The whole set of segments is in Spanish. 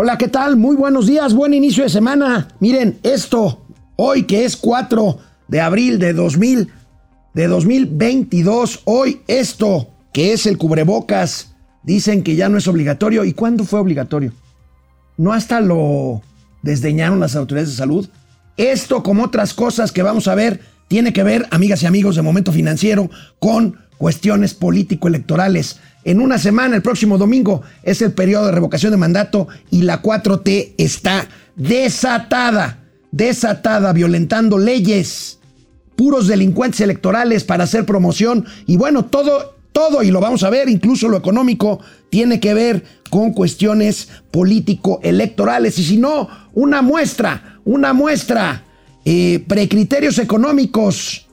Hola, ¿qué tal? Muy buenos días, buen inicio de semana. Miren, esto, hoy que es 4 de abril de 2000, de 2022, hoy esto, que es el cubrebocas, dicen que ya no es obligatorio. ¿Y cuándo fue obligatorio? ¿No hasta lo desdeñaron las autoridades de salud? Esto, como otras cosas que vamos a ver, tiene que ver, amigas y amigos de Momento Financiero, con cuestiones político-electorales. En una semana, el próximo domingo, es el periodo de revocación de mandato y la 4T está desatada, desatada, violentando leyes, puros delincuentes electorales para hacer promoción y bueno, todo, todo, y lo vamos a ver, incluso lo económico, tiene que ver con cuestiones político-electorales. Y si no, una muestra, una muestra, eh, precriterios económicos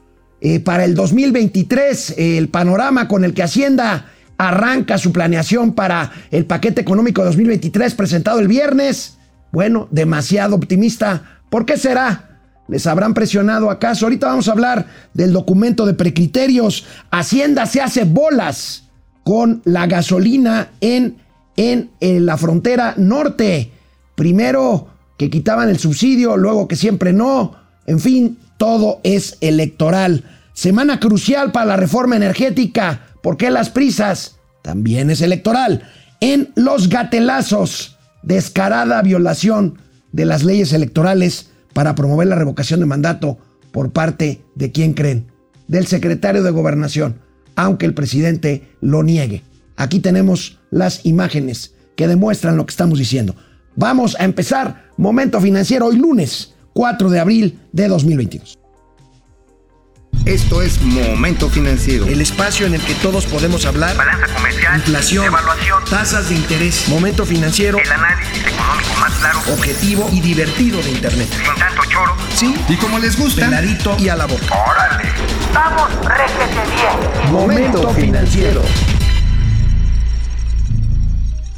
eh, para el 2023, el panorama con el que Hacienda arranca su planeación para el paquete económico 2023 presentado el viernes. Bueno, demasiado optimista. ¿Por qué será? ¿Les habrán presionado acaso? Ahorita vamos a hablar del documento de precriterios. Hacienda se hace bolas con la gasolina en, en la frontera norte. Primero que quitaban el subsidio, luego que siempre no. En fin, todo es electoral. Semana crucial para la reforma energética. ¿Por qué las prisas? También es electoral. En los gatelazos, descarada violación de las leyes electorales para promover la revocación de mandato por parte de quién creen? Del secretario de gobernación, aunque el presidente lo niegue. Aquí tenemos las imágenes que demuestran lo que estamos diciendo. Vamos a empezar Momento Financiero hoy lunes 4 de abril de 2022. Esto es Momento Financiero. El espacio en el que todos podemos hablar. Balanza comercial. Inflación. Evaluación. Tasas de interés. Momento Financiero. El análisis económico más claro. Objetivo y divertido de Internet. Sin tanto choro. Sí. Y como les gusta, Peladito y a la boca. Órale. Vamos, réjete bien. Momento Financiero.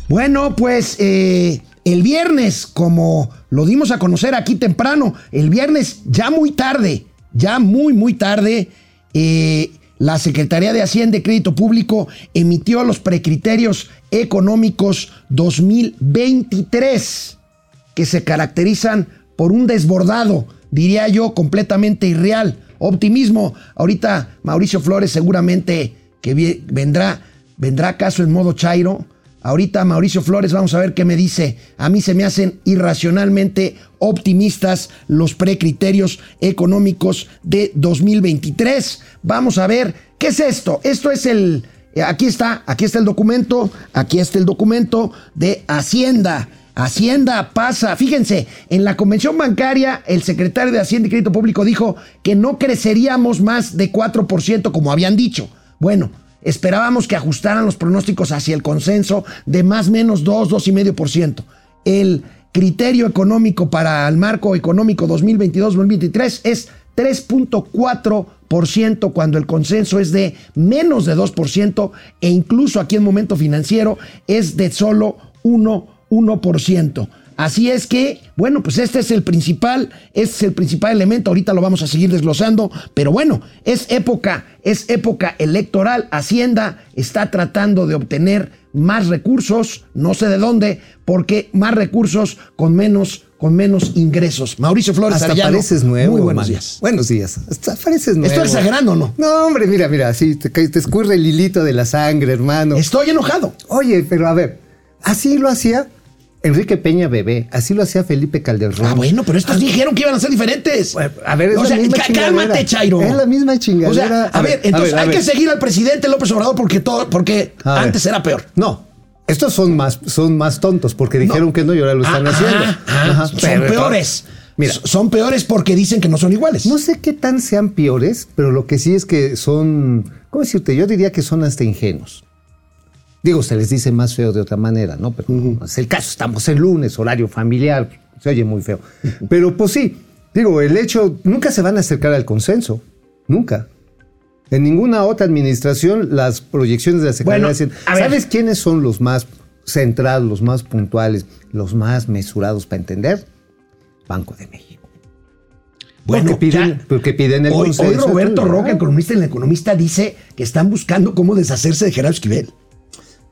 Bueno, pues eh, el viernes, como lo dimos a conocer aquí temprano, el viernes ya muy tarde, ya muy, muy tarde, eh, la Secretaría de Hacienda y Crédito Público emitió los precriterios económicos 2023, que se caracterizan por un desbordado, diría yo, completamente irreal, optimismo. Ahorita Mauricio Flores seguramente que vendrá, vendrá acaso en modo Chairo. Ahorita Mauricio Flores, vamos a ver qué me dice. A mí se me hacen irracionalmente optimistas los precriterios económicos de 2023. Vamos a ver, ¿qué es esto? Esto es el, eh, aquí está, aquí está el documento, aquí está el documento de Hacienda. Hacienda pasa, fíjense, en la convención bancaria el secretario de Hacienda y Crédito Público dijo que no creceríamos más de 4% como habían dicho. Bueno, esperábamos que ajustaran los pronósticos hacia el consenso de más o menos 2, 2,5%. El criterio económico para el marco económico 2022-2023 es 3.4% cuando el consenso es de menos de 2% e incluso aquí en momento financiero es de solo 1, 1%. Así es que, bueno, pues este es el principal, este es el principal elemento, ahorita lo vamos a seguir desglosando, pero bueno, es época, es época electoral, Hacienda está tratando de obtener más recursos, no sé de dónde, porque más recursos con menos con menos ingresos. Mauricio Flores Hasta Arellano, pareces nuevo. Muy buenos días. Buenos días. Hasta pareces nuevo. ¿Estoy exagerando o no? No, hombre, mira, mira, sí, te, te escurre el hilito de la sangre, hermano. Estoy enojado. Oye, pero a ver, así lo hacía Enrique Peña Bebé, así lo hacía Felipe Calderón. Ah, bueno, pero estos dijeron que iban a ser diferentes. A ver, es o la sea, misma cálmate, Chairo. Es la misma chingadera. O sea, a, A ver, ver, a entonces ver, hay ver. que seguir al presidente López Obrador porque todo, porque A antes era peor. No, estos son más, son más tontos porque dijeron que no y ahora lo están Ah, haciendo. ah, ah, Ajá, son pero- peores. Mira. Son peores porque dicen que no son iguales. No sé qué tan sean peores, pero lo que sí es que son, ¿cómo decirte? Yo diría que son hasta ingenuos. Digo, se les dice más feo de otra manera, ¿no? Pero no es el caso, estamos el lunes, horario familiar, se oye muy feo. Pero pues sí, digo, el hecho, nunca se van a acercar al consenso, nunca. En ninguna otra administración las proyecciones de la Secretaría Bueno. ¿sabes quiénes son los más centrados, los más puntuales, los más mesurados para entender? Banco de México. Bueno, porque piden, ya. porque piden el Hoy, consenso. hoy Roberto. Roca, el economista, el economista dice que están buscando cómo deshacerse de Gerardo Esquivel.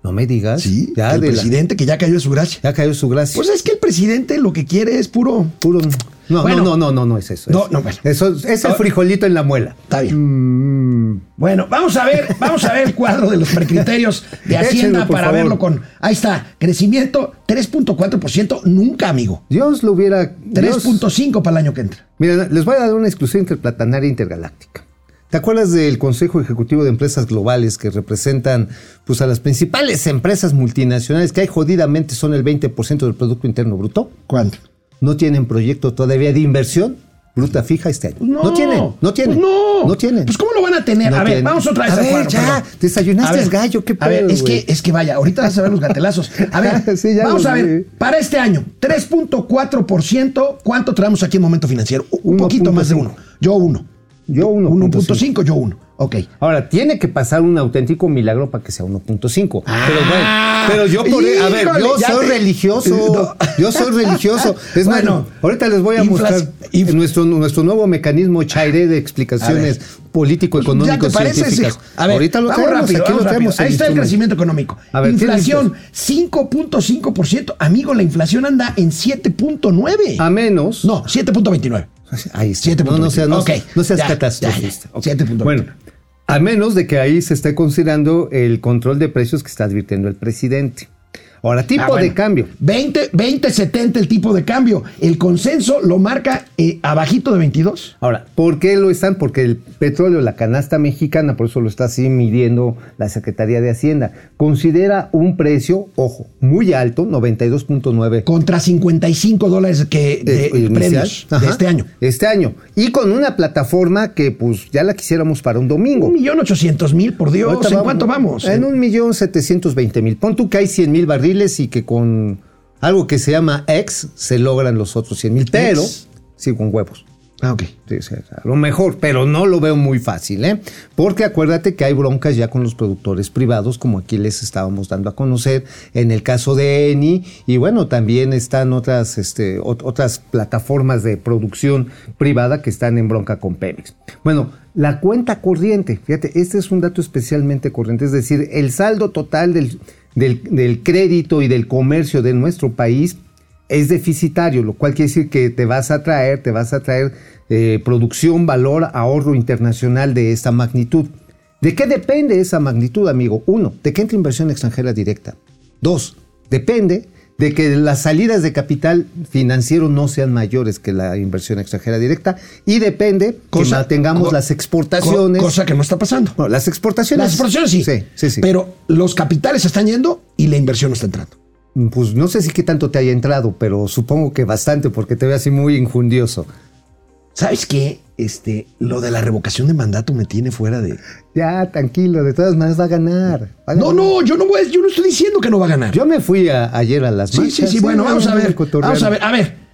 No me digas. Sí, ya el de la- presidente que ya cayó de su gracia. ya cayó su gracia. Pues es que el presidente lo que quiere es puro. Puro. No, Bueno. no, no, no, no, no es eso. No, es- no, bueno. Eso es, el frijolito en la muela. Está bien. Mm. Bueno, vamos a ver, vamos a ver el cuadro de los precriterios de Hacienda para favor. verlo con. Ahí está, crecimiento 3.4%, nunca, amigo. Dios lo hubiera. Dios- 3.5 para el año que entra. Mira, les voy a dar una exclusiva interplatanaria intergaláctica. ¿Te acuerdas del Consejo Ejecutivo de Empresas Globales que representan pues, a las principales empresas multinacionales que hay jodidamente son el 20% del Producto Interno Bruto? ¿Cuánto? No tienen proyecto todavía de inversión bruta fija este año. No, tienen, no tienen. Pues no. No tienen. Pues ¿cómo lo van a tener? No a ver, tienen. vamos otra vez A ver, cuadro, ya, perdón. desayunaste gallo, qué A ver, pedo, es que, es que vaya, ahorita vas a ver los gatelazos. A ver, Sí, vamos a ver, para este año, 3.4%, ¿cuánto traemos aquí en momento financiero? Un poquito más de uno. Yo uno. Yo 1.5. 1.5, yo uno. Ok. Ahora, tiene que pasar un auténtico milagro para que sea 1.5. Ah, pero bueno, pero yo por a ver, yo soy te- religioso. No. Yo soy religioso. Es Bueno, bueno, ahorita les voy a mostrar inf- nuestro, nuestro nuevo mecanismo Chairé de explicaciones político-económicos. A ver, ahorita lo vamos traemos, rápido, aquí lo vamos traemos. Ahí está el crecimiento económico. A ver, ¿qué inflación, dices? 5.5%. Amigo, la inflación anda en 7.9. A menos. No, 7.29. Ahí está. 7.29. No, no, sea- no, seas ya, catastrofista. ya, ya. 7.29. Bueno, a menos de que ahí se esté considerando el control de precios que está advirtiendo el presidente. Ahora, tipo Ah, bueno. de cambio. 20, 20, 70 el tipo de cambio. El consenso lo marca eh, abajito de 22. Ahora, ¿por qué lo están? Porque el petróleo, la canasta mexicana, por eso lo está así midiendo la Secretaría de Hacienda, considera un precio, ojo, muy alto, 92.9 Contra 55 dólares que de, eh, de este año. Este año. Y con una plataforma que pues ya la quisiéramos para un domingo. Un millón ochocientos mil, por Dios. ¿En cuánto vamos? En un millón setecientos veinte mil. Pon tú que hay 100 mil barriles y que con algo que se llama X se logran los otros 100 mil. Pero, Ex. sí, con huevos. Ah, ok. Sí, sí, a lo mejor, pero no lo veo muy fácil, ¿eh? Porque acuérdate que hay broncas ya con los productores privados, como aquí les estábamos dando a conocer, en el caso de Eni, y bueno, también están otras, este, ot- otras plataformas de producción privada que están en bronca con Pemex. Bueno, la cuenta corriente, fíjate, este es un dato especialmente corriente, es decir, el saldo total del, del, crédito y del comercio de nuestro país es deficitario, lo cual quiere decir que te vas a traer, te vas a traer eh, producción, valor, ahorro internacional de esta magnitud. ¿De qué depende esa magnitud, amigo? Uno, de que entre inversión extranjera directa. Dos, depende de que las salidas de capital financiero no sean mayores que la inversión extranjera directa y depende que mantengamos co- las exportaciones. co- cosa que no está pasando. Las exportaciones. Las exportaciones sí. Sí, sí, sí. Pero los capitales están yendo y la inversión no está entrando. Pues no sé si qué tanto te haya entrado, pero supongo que bastante porque te veo así muy injundioso. ¿Sabes qué? Este, lo de la revocación de mandato me tiene fuera de. Ya, tranquilo, de todas maneras va a ganar. va a No, ganar. no, yo no voy, yo no estoy diciendo que no va a ganar. Yo me fui a- ayer a las sí, sí, marchas. sí, bueno, vamos a ver. Vamos a ver, a ver.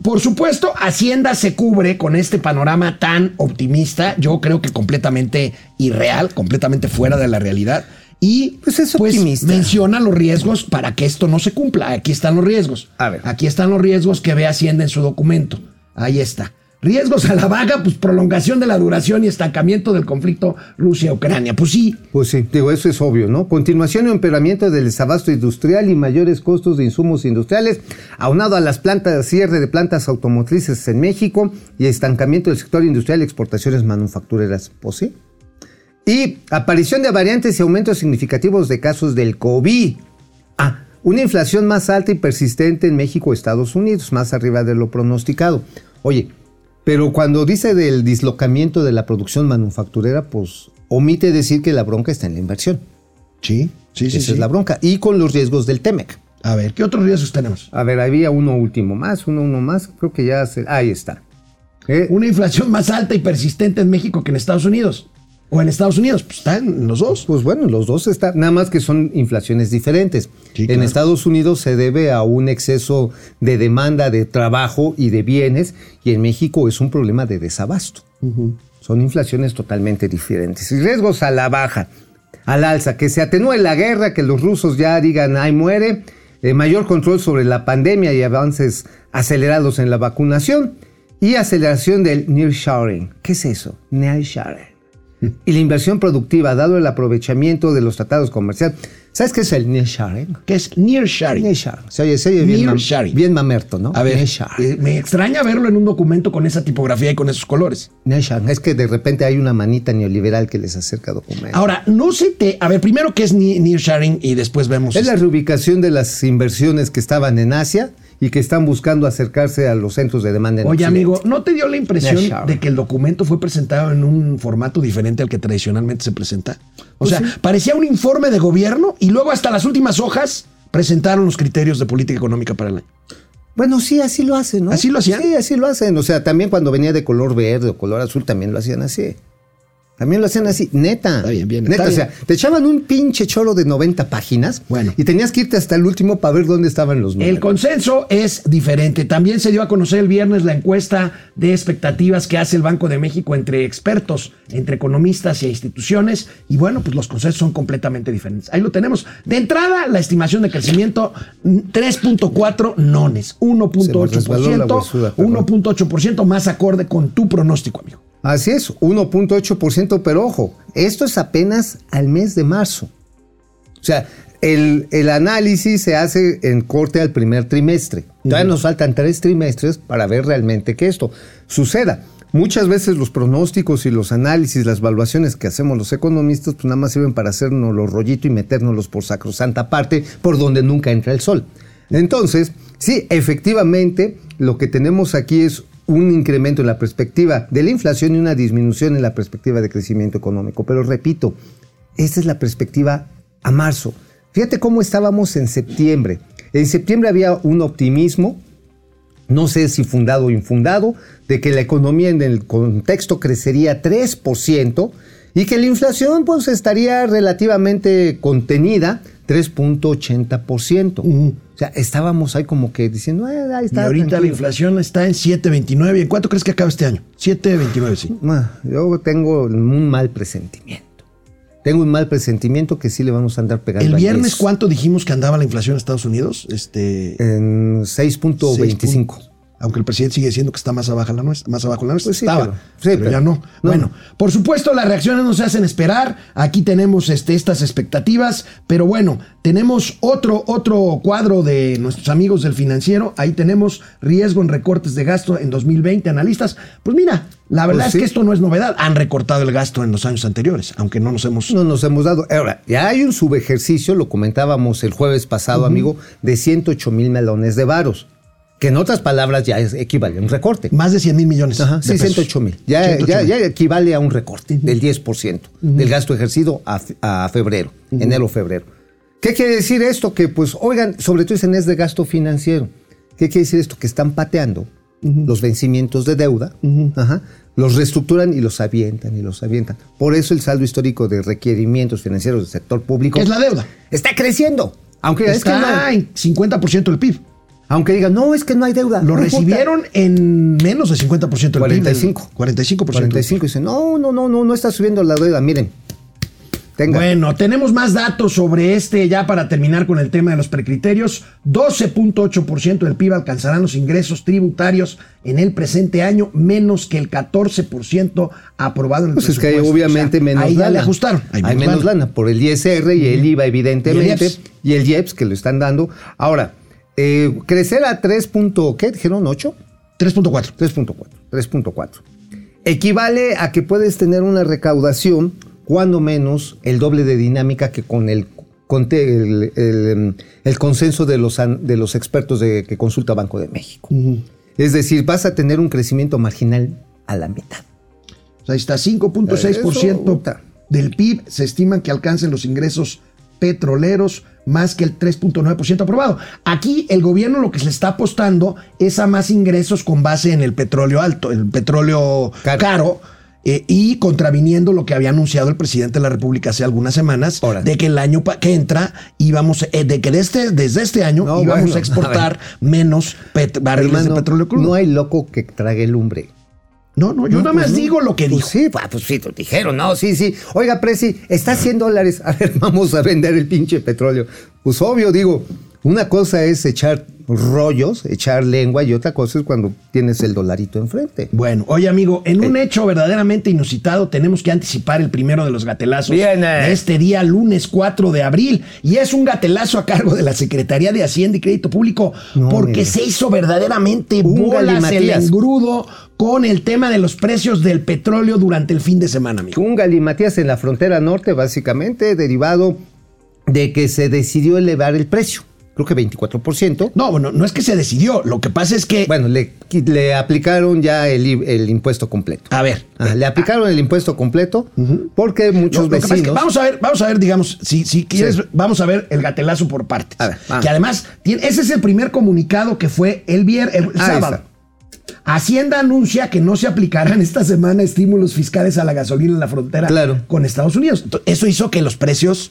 Por supuesto, Hacienda se cubre con este panorama tan optimista, yo creo que completamente irreal, completamente fuera de la realidad. Y Pues es optimista. menciona los riesgos para que esto no se cumpla. Aquí están los riesgos. A ver. Aquí están los riesgos que ve Hacienda en su documento. Ahí está. Riesgos a la vaga, pues prolongación de la duración y estancamiento del conflicto Rusia-Ucrania. Pues sí, Pues sí, digo, eso es obvio, ¿no? Continuación o empeoramiento del desabasto industrial y mayores costos de insumos industriales, aunado a las plantas, cierre de plantas automotrices en México y estancamiento del sector industrial y exportaciones manufactureras. Pues sí. Y aparición de variantes y aumentos significativos de casos del COVID. Ah, una inflación más alta y persistente en México, Estados Unidos, más arriba de lo pronosticado. Oye, pero cuando dice del dislocamiento de la producción manufacturera, pues omite decir que la bronca está en la inversión. sí, sí, Esa es la bronca. Y con los riesgos del TEMEC. A ver, ¿qué otros riesgos tenemos? A ver, había uno último más, uno, uno más. Creo que ya se... Ahí está. Eh, Una inflación más alta y persistente en México que en Estados Unidos. O en Estados Unidos, pues están los dos. Pues bueno, los dos están, nada más que son inflaciones diferentes. Sí, En. Estados Unidos se debe a un exceso de demanda de trabajo y de bienes y en México es un problema de desabasto. Son inflaciones totalmente diferentes. Y riesgos a la baja, al alza, que se atenúe la guerra, que los rusos ya digan, ay, muere, eh, mayor control sobre la pandemia y avances acelerados en la vacunación y aceleración del nearshoring. ¿Qué es eso? Nearshoring y la inversión productiva, dado el aprovechamiento de los tratados comerciales. ¿Sabes qué es el nearshoring? que es nearshoring. Nearshoring. Se oye, se oye bien, mam- bien mamerto, ¿no? A ver, eh, me extraña verlo en un documento con esa tipografía y con esos colores. Nearshoring. Es que de repente hay una manita neoliberal que les acerca documentos. Ahora, no se te... A ver, primero, ¿qué es ne- nearshoring? Y después vemos... Es la reubicación de las inversiones que estaban en Asia y que están buscando acercarse a los centros de demanda en Oye, Occidente. amigo, ¿no te dio la impresión de que el documento fue presentado en un formato diferente al que tradicionalmente se presenta? O Pues sea, sí. parecía un informe de gobierno y luego hasta las últimas hojas presentaron los criterios de política económica para el año. Bueno, sí, así lo hacen, ¿no? ¿Así lo hacían? Sí, así lo hacen. O sea, también cuando venía de color verde o color azul, también lo hacían así. También lo hacían así, neta. Está bien, bien, Neta, está o sea, bien. te echaban un pinche cholo de 90 páginas. Bueno. Y tenías que irte hasta el último para ver dónde estaban los números. El consenso es diferente. También se dio a conocer el viernes la encuesta de expectativas que hace el Banco de México entre expertos, entre economistas e instituciones. Y bueno, pues los consensos son completamente diferentes. Ahí lo tenemos. De entrada, la estimación de crecimiento mm, 3.4 nones, Se me resbaló la 1.8%, huesuda, perdón. 1.8% más acorde con tu pronóstico, amigo. Así es, 1.8%, pero ojo, esto es apenas al mes de marzo. O sea, el, el análisis se hace en corte al primer trimestre. Todavía nos faltan tres trimestres para ver realmente que esto suceda. Muchas veces los pronósticos y los análisis, las evaluaciones que hacemos los economistas, pues nada más sirven para hacernos los rollitos y metérnoslos por sacrosanta parte, por donde nunca entra el sol. Entonces, sí, efectivamente, lo que tenemos aquí es un incremento en la perspectiva de la inflación y una disminución en la perspectiva de crecimiento económico. Pero repito, esta es la perspectiva a marzo. Fíjate cómo estábamos en septiembre. En septiembre había un optimismo, no sé si fundado o infundado, de que la economía en el contexto crecería 3% y que la inflación pues estaría relativamente contenida 3.80%. O sea, estábamos ahí como que diciendo, "Ah, ahí Y está. ahorita la tranquilo". inflación está en 7.29. ¿Y en cuánto crees que acaba este año? 7.29, sí. Yo tengo un mal presentimiento. Tengo un mal presentimiento que sí le vamos a andar pegando. El viernes. ¿cuánto dijimos que andaba la inflación en Estados Unidos? Este. En seis 6.25. Aunque el presidente sigue diciendo que está más abajo la nuestra, más abajo la nuestra. Pues sí, Estaba, pero- sí, pero pero- ya no. no. Bueno, por supuesto, las reacciones no se hacen esperar. Aquí tenemos este, estas expectativas, pero bueno, tenemos otro, otro cuadro de nuestros amigos del financiero. Ahí tenemos riesgo en recortes de gasto en 2020, analistas. Pues mira, la verdad Pues es sí. que esto no es novedad. Han recortado el gasto en los años anteriores, aunque no nos hemos No nos hemos dado. Ahora, ya hay un subejercicio, lo comentábamos el jueves pasado, amigo, de 108 mil melones de varos. Que en otras palabras ya es, equivale a un recorte. más de 100 mil millones. Ajá, sí, pesos. 108 mil. Ya, 108 ya, mil. ya equivale a un recorte del 10% del gasto ejercido a, fe- a febrero, enero-febrero. ¿Qué quiere decir esto? Que, pues, oigan, sobre todo en es de gasto financiero. ¿Qué quiere decir esto? Que están pateando los vencimientos de deuda, ajá, los reestructuran y los avientan y los avientan. Por eso el saldo histórico de requerimientos financieros del sector público ¿Qué es la deuda? está creciendo. Aunque, es que no Está hay- en 50% del PIB. Aunque digan, no, es que no hay deuda. Lo No recibieron en menos de 50% del 45. PIB. 45%. 45 y dicen, no, no, no, no, no está subiendo la deuda. Miren, tenga. Bueno, tenemos más datos sobre este ya para terminar con el tema de los precriterios. 12.8% del PIB alcanzarán los ingresos tributarios en el presente año, menos que el 14% aprobado en el Pues es que hay presupuesto. obviamente O sea, menos ahí lana. ya le ajustaron. Hay, menos lana. por el ISR y el IVA, evidentemente, IEPS. y el IEPS que lo están dando. Ahora, eh, crecer a 3. punto- ¿Qué dijeron? ¿8? 3.4. 3.4. 3.4. Equivale a que puedes tener una recaudación, cuando menos, el doble de dinámica que con el, conte- el, el, el consenso de los, de los expertos de, que consulta Banco de México. Es decir, vas a tener un crecimiento marginal a la mitad. O sea, está 5.6% Eso, puta. del PIB. Se estiman que alcancen los ingresos petroleros más que el 3.9% aprobado. Aquí el gobierno lo que se le está apostando es a más ingresos con base en el petróleo alto, el petróleo caro, Caro. eh, y contraviniendo lo que había anunciado el presidente de la República hace algunas semanas Ahora. de que el año que entra íbamos eh, de que de este, desde este año No, íbamos bueno, a exportar menos pet- barriles Hermano, de petróleo crudo. No hay loco que trague lumbre. No, no, yo No, nada pues más no. digo lo que Pues dijo. Sí, pues, pues sí, lo dijeron, no, sí, sí. Oiga, Presi, está a 100 dólares. A ver, vamos a vender el pinche petróleo. Pues obvio, digo, una cosa es echar rollos, echar lengua y otra cosa es cuando tienes el dolarito enfrente. Bueno, oye amigo, en un Eh. hecho verdaderamente inusitado tenemos que anticipar el primero de los gatelazos Viene. de este día, lunes 4 de abril. Y es un gatelazo a cargo de la Secretaría de Hacienda y Crédito Público No, porque mire. se hizo verdaderamente Un bolas el engrudo con el tema de los precios del petróleo durante el fin de semana, amigo. Un galimatías en la frontera norte, básicamente derivado de que se decidió elevar el precio. Creo que 24%. No, bueno, no es que se decidió, lo que pasa es que... Bueno, le, le aplicaron ya el, impuesto completo. a ver, Ah, le aplicaron el impuesto completo porque muchos que pasa es que vecinos. vamos a ver, vamos a ver, digamos, si, si quieres, Sí. vamos a ver el gatelazo por partes. A ver, que además, tiene- ese es el primer comunicado que fue el viernes, el, sábado. Hacienda anuncia que no se aplicarán esta semana estímulos fiscales a la gasolina en la frontera Claro. con Estados Unidos. Eso hizo que los precios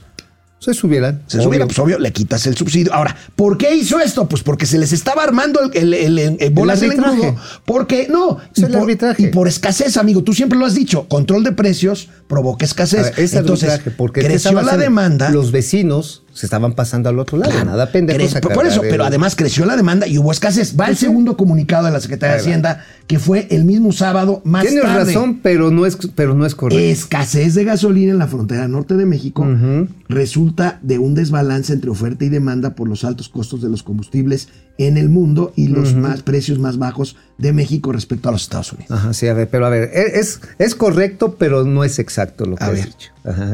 se subieran. se obvio. subieran. Pues obvio, le quitas el subsidio. Ahora, ¿por qué hizo esto? Pues porque se les estaba armando el, el, el- el bolas del engrudo. Porque, no, y el por, arbitraje. y por escasez, amigo. Tú siempre lo has dicho. Control de precios provoca escasez. ver, es Entonces, arbitraje, porque ¿qué creció la demanda. Los vecinos se estaban pasando al otro lado. Claro, Nada pendejo. por eso, pero además creció la demanda y hubo escasez. Va el segundo comunicado de la Secretaría de. Hacienda, que fue el mismo sábado más Tienes tarde. razón, pero no es, pero no es correcto. Escasez de gasolina en la frontera norte de México resulta de un desbalance entre oferta y demanda por los altos costos de los combustibles en el mundo y los más precios más bajos de México respecto a los Estados Unidos. Ajá, sí, a ver, pero a ver, e- es, es correcto, pero no es exacto lo que A has ver. dicho. Ajá.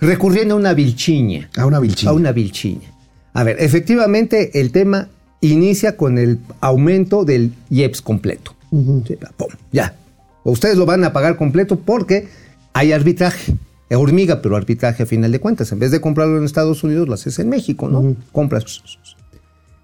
Recurriendo a una vilchiña. A una vilchiña. A una vilchiña. A ver, efectivamente, el tema inicia con el aumento del IEPS completo. Sí, pum, ya. Ustedes lo van a pagar completo porque hay arbitraje. Es hormiga, pero arbitraje a final de cuentas. En vez de comprarlo en Estados Unidos, lo haces en México, ¿no? Compras.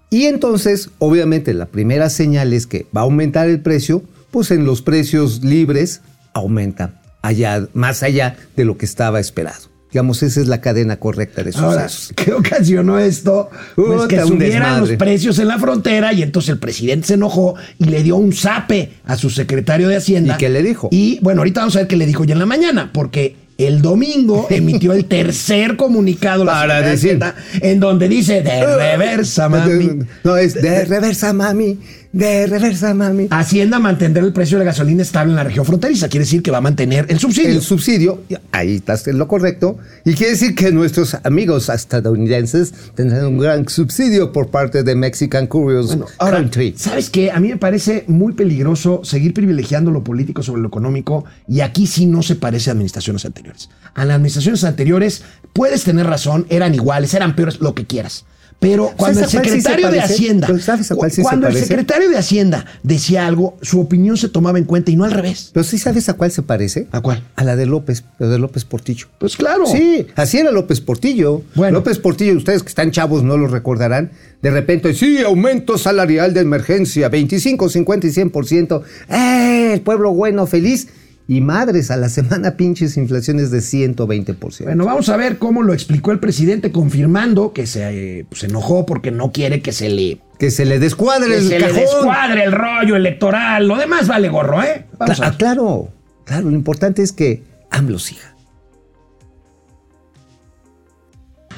Y entonces, obviamente, la primera señal es que va a aumentar el precio, pues en los precios libres aumenta allá, más allá de lo que estaba esperado. Digamos, esa es la cadena correcta de Ahora, sucesos. ¿qué ocasionó esto? Pues que subieran los precios en la frontera y entonces el presidente se enojó y le dio un zape a su secretario de Hacienda. ¿Y qué le dijo? Y bueno, ahorita vamos a ver qué le dijo ya en la mañana, porque el domingo emitió el tercer comunicado la Para decir- en donde dice de reversa, mami. No, es de reversa, mami. De reversa, mami. Hacienda mantendrá el precio de la gasolina estable en la región fronteriza. Quiere decir que va a mantener el subsidio. El subsidio, ahí estás en lo correcto, y quiere decir que nuestros amigos estadounidenses tendrán un gran subsidio por parte de Mexican Curious Bueno, ahora, Country. ¿sabes qué? A mí me parece muy peligroso seguir privilegiando lo político sobre lo económico y aquí sí no se parece a administraciones anteriores. A las administraciones anteriores puedes tener razón, eran iguales, eran peores, lo que quieras. Pero cuando el ¿Sabes a cuál sí se secretario de? Hacienda, Pero ¿sabes a cuál sí se cuando el secretario de Hacienda decía algo, su opinión se tomaba en cuenta y no al revés. Pero sí sabes a cuál se parece. ¿A cuál? A la de López, de López Portillo. Pues claro. Sí, así era López Portillo. Bueno. López Portillo, ustedes que están chavos no lo recordarán. De repente, sí, aumento salarial de emergencia, 25, 50 y 100%. ¡Eh! El pueblo bueno, feliz. Y madres, a la semana pinches inflaciones de 120%. Bueno, vamos a ver cómo lo explicó el presidente confirmando que se, eh, pues, se enojó porque no quiere que se le que se le descuadre que el se le cajón. descuadre el rollo electoral. Lo demás vale gorro, ¿eh? Vamos Cla- a ah, ver. claro, claro, lo importante es que AMLO siga.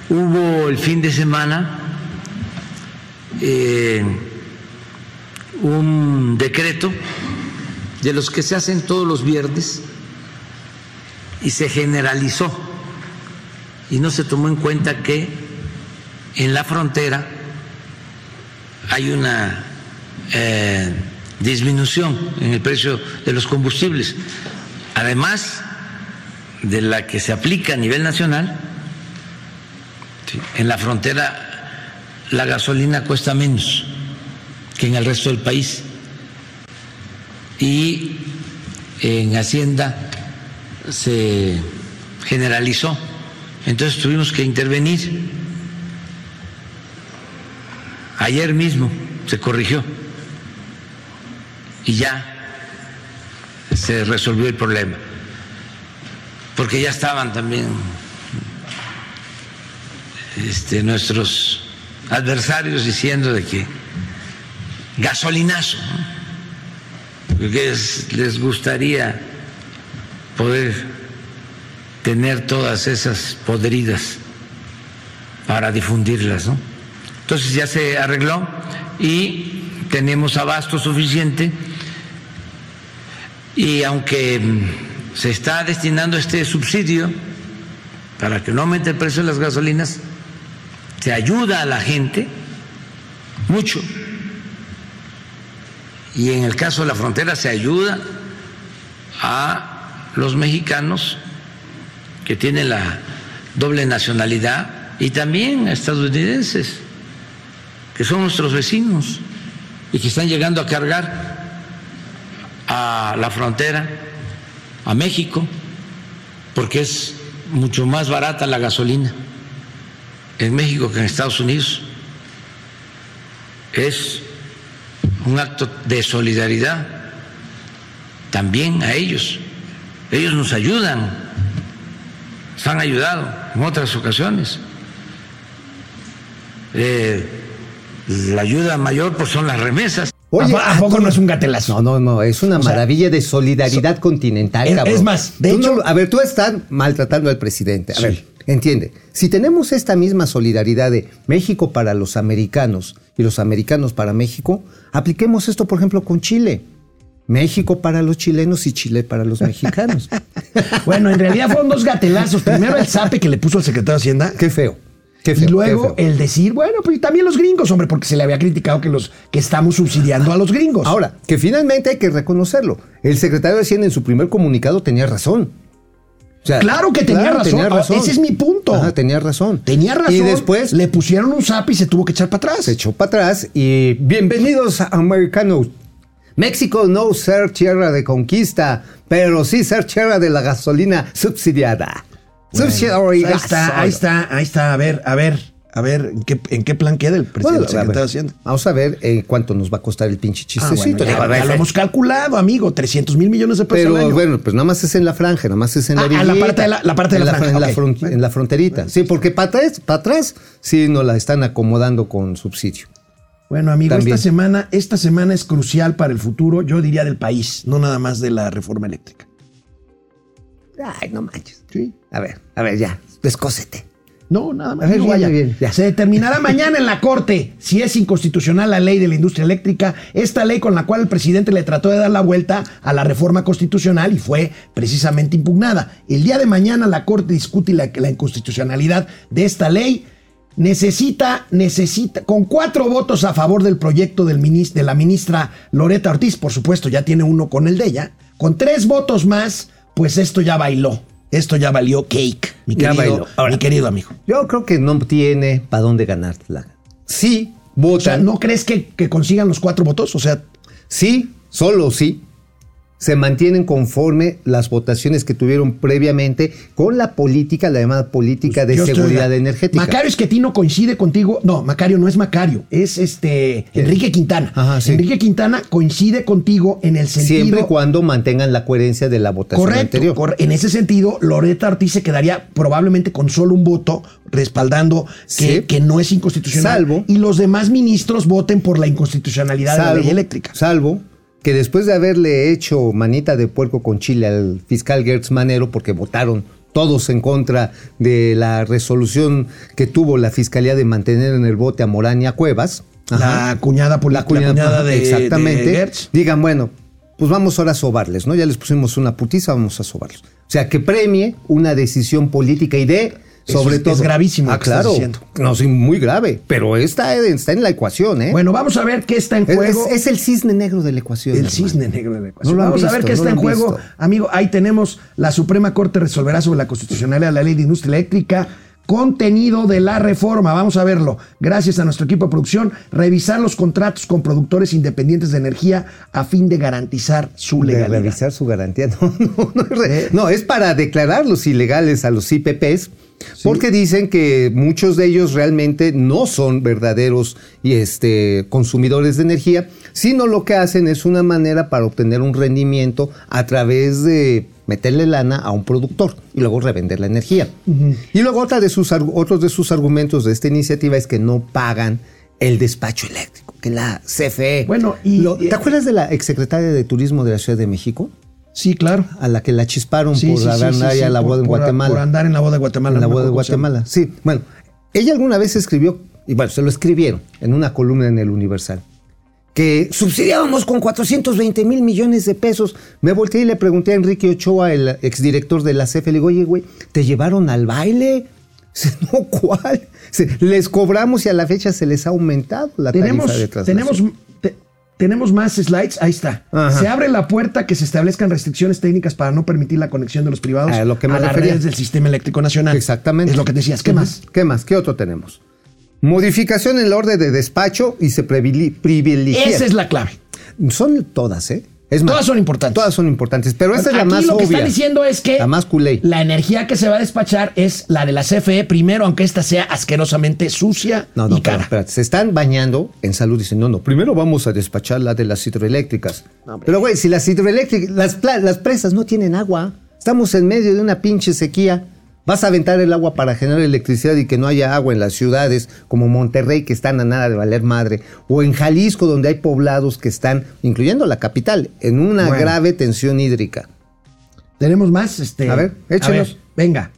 Hubo el fin de semana eh, un decreto de los que se hacen todos los viernes y se generalizó y no se tomó en cuenta que en la frontera hay una eh, disminución en el precio de los combustibles, además de la que se aplica a nivel nacional. En la frontera la gasolina cuesta menos que en el resto del país. Y en Hacienda se generalizó. Entonces tuvimos que intervenir. Ayer mismo se corrigió y ya se resolvió el problema. Porque ya estaban también este, nuestros adversarios diciendo de que gasolinazo. Es- les gustaría poder tener todas esas podridas para difundirlas, ¿no? Entonces ya se arregló y tenemos abasto suficiente y aunque se está destinando este subsidio para que no aumente el precio de las gasolinas, se ayuda a la gente mucho. Y en el caso de la frontera se ayuda a los mexicanos que tienen la doble nacionalidad y también a estadounidenses que son nuestros vecinos y que están llegando a cargar a la frontera, a México, porque es mucho más barata la gasolina en México que en Estados Unidos. Es un acto de solidaridad también a ellos. Ellos nos ayudan, nos han ayudado en otras ocasiones. Eh, la ayuda mayor pues son las remesas. Oye, ¿a poco no es un gatelazo? No, no, no, es una O sea, maravilla de solidaridad continental, es- cabrón. es más, de Tú hecho- no- a ver, tú estás maltratando al presidente. A Sí. ver, entiende. Si tenemos esta misma solidaridad de México para los americanos y los americanos para México, apliquemos esto, por ejemplo, con Chile. México para los chilenos y Chile para los mexicanos. Bueno, en realidad fueron dos gatelazos. Primero el zape que le puso al secretario de Hacienda. qué feo. Qué feo. y luego qué feo. el decir, bueno, pues también los gringos, hombre, porque se le había criticado que los que estamos subsidiando a los gringos. Ahora, que finalmente hay que reconocerlo. El secretario de Hacienda en su primer comunicado tenía razón. O sea, Claro que tenía razón. Ese es mi punto. Ajá, tenía razón. tenía razón. Y después le pusieron un zape y se tuvo que echar para atrás. se echó para atrás y bienvenidos a americanos. México no ser tierra de conquista, pero sí ser tierra de la gasolina subsidiada. Subsidiada ahí está, ahí está, ahí está. A ver, a ver, a ver, ¿en qué, en qué plan queda el presidente Bueno, secretario de Hacienda? Vamos a ver eh, cuánto nos va a costar el pinche Ah, chistecito. bueno, ya, lo hemos calculado, amigo. 300 mil millones de pesos al Pero año. bueno, pues nada más es en la franja, nada más es en la Ah, la parte de la- la parte de En la franja, En la, en fronterita. Sí, porque para atrás, para atrás sí nos la están acomodando con subsidio. Bueno, amigo, También. esta semana, esta semana es crucial para el futuro, yo diría del país, no nada más de la reforma eléctrica. Ay, no manches. Sí. A ver, a ver, ya, descósete. No, nada más. No bien, vaya. bien, ya. Se determinará mañana en la Corte si es inconstitucional la ley de la industria eléctrica, esta ley con la cual el presidente le trató de dar la vuelta a la reforma constitucional y fue precisamente impugnada. El día de mañana la Corte discute la, la inconstitucionalidad de esta ley. Necesita, necesita, con cuatro votos a favor del proyecto del de la ministra Loreta Ortiz, por supuesto, ya tiene uno con el de ella, con tres votos más, pues esto ya bailó. Esto ya valió cake, mi Ya querido, bailó. Ahora, mi querido amigo. Yo creo que no tiene para dónde ganarla. Sí, O sea, votan. ¿no crees que, que consigan los cuatro votos? O sea, Sí, solo sí. Se mantienen conforme las votaciones que tuvieron previamente con la política, la llamada política de Pues, estoy- seguridad energética. Macario Esquetino coincide contigo. No, Macario no es Macario, es este Enrique Quintana. Ajá, sí. Enrique Quintana coincide contigo en el sentido. Siempre y cuando mantengan la coherencia de la votación Correcto, anterior. cor- en ese sentido, Loreta Ortiz se quedaría probablemente con solo un voto respaldando que, Sí. que no es inconstitucional. Salvo- y los demás ministros voten por la inconstitucionalidad de la ley eléctrica. Salvo que después de haberle hecho manita de puerco con Chile al fiscal Gertz Manero, porque votaron todos en contra de la resolución que tuvo la fiscalía de mantener en el bote a Morán y a Cuevas. La cuñada, poli- la cuñada de, exactamente. de Gertz. Digan, bueno, pues vamos ahora a sobarles, ¿no? Ya les pusimos una putiza, vamos a sobarlos. O sea, que premie una decisión política y de, sobre es- todo. es gravísimo Ah, claro. No, sí, muy grave. Pero está, está en la ecuación, ¿eh? Bueno, vamos a ver qué está en juego. es, es el cisne negro de la ecuación. El hermano. cisne negro de la ecuación. No Vamos a ver qué no está en juego. visto. Amigo, ahí tenemos la Suprema Corte resolverá sobre la constitucionalidad de la ley de industria eléctrica. Contenido de la reforma, vamos a verlo. Gracias a nuestro equipo de producción, revisar los contratos con productores independientes de energía a fin de garantizar su De legalidad. revisar su garantía. No, no, no, ¿Eh? no, es para declararlos ilegales a los IPPs, porque dicen que muchos de ellos realmente no son verdaderos este, consumidores de energía, sino lo que hacen es una manera para obtener un rendimiento a través de meterle lana a un productor y luego revender la energía. Y luego otra de sus, otros de sus argumentos de esta iniciativa es que no pagan el despacho eléctrico, que la CFE. Bueno, y- Lo- ¿Te acuerdas de la exsecretaria de Turismo de la Ciudad de México? Sí, claro. A la que la chisparon Sí, por sí, andar sí, a la por- boda en por- Guatemala. por andar en la boda de Guatemala, En la boda de. Guatemala. Sí, bueno, ella alguna vez escribió, y bueno, se lo escribieron en una columna en el Universal. que subsidiábamos con 420 mil millones de pesos. Me volteé y le pregunté a Enrique Ochoa, el exdirector de la CFE, le digo, oye, güey, ¿te llevaron al baile? No, ¿cuál? Les cobramos y a la fecha se les ha aumentado la Tenemos, tarifa de traslación. tenemos, te- tenemos más slides. Ahí está. Ajá. Se abre la puerta que se establezcan restricciones técnicas para no permitir la conexión de los privados A lo que me las redes del sistema eléctrico nacional. Exactamente. Es lo que decías. ¿Qué más? ¿Qué más? ¿Qué otro tenemos? Modificación en el orden de despacho y se privilegia. Esa es la clave. Son todas, ¿eh? Es Todas son importantes. Todas son importantes, pero esta es la Aquí más lo que obvia. están diciendo es que La más culé. la energía que se va a despachar es la de la CFE primero, aunque esta sea asquerosamente sucia No, no, y pero cara. espérate, se están bañando en salud. Dicen, no, no, primero vamos a despachar la de las hidroeléctricas. pero, güey, si las hidroeléctricas, las, las presas no tienen agua, estamos en medio de una pinche sequía. Vas a aventar el agua para generar electricidad y que no haya agua en las ciudades como Monterrey, que están a nada de valer madre, o en Jalisco, donde hay poblados que están, incluyendo la capital, en una Bueno. grave tensión hídrica. Tenemos más. Este, A ver, échenos. ver, venga.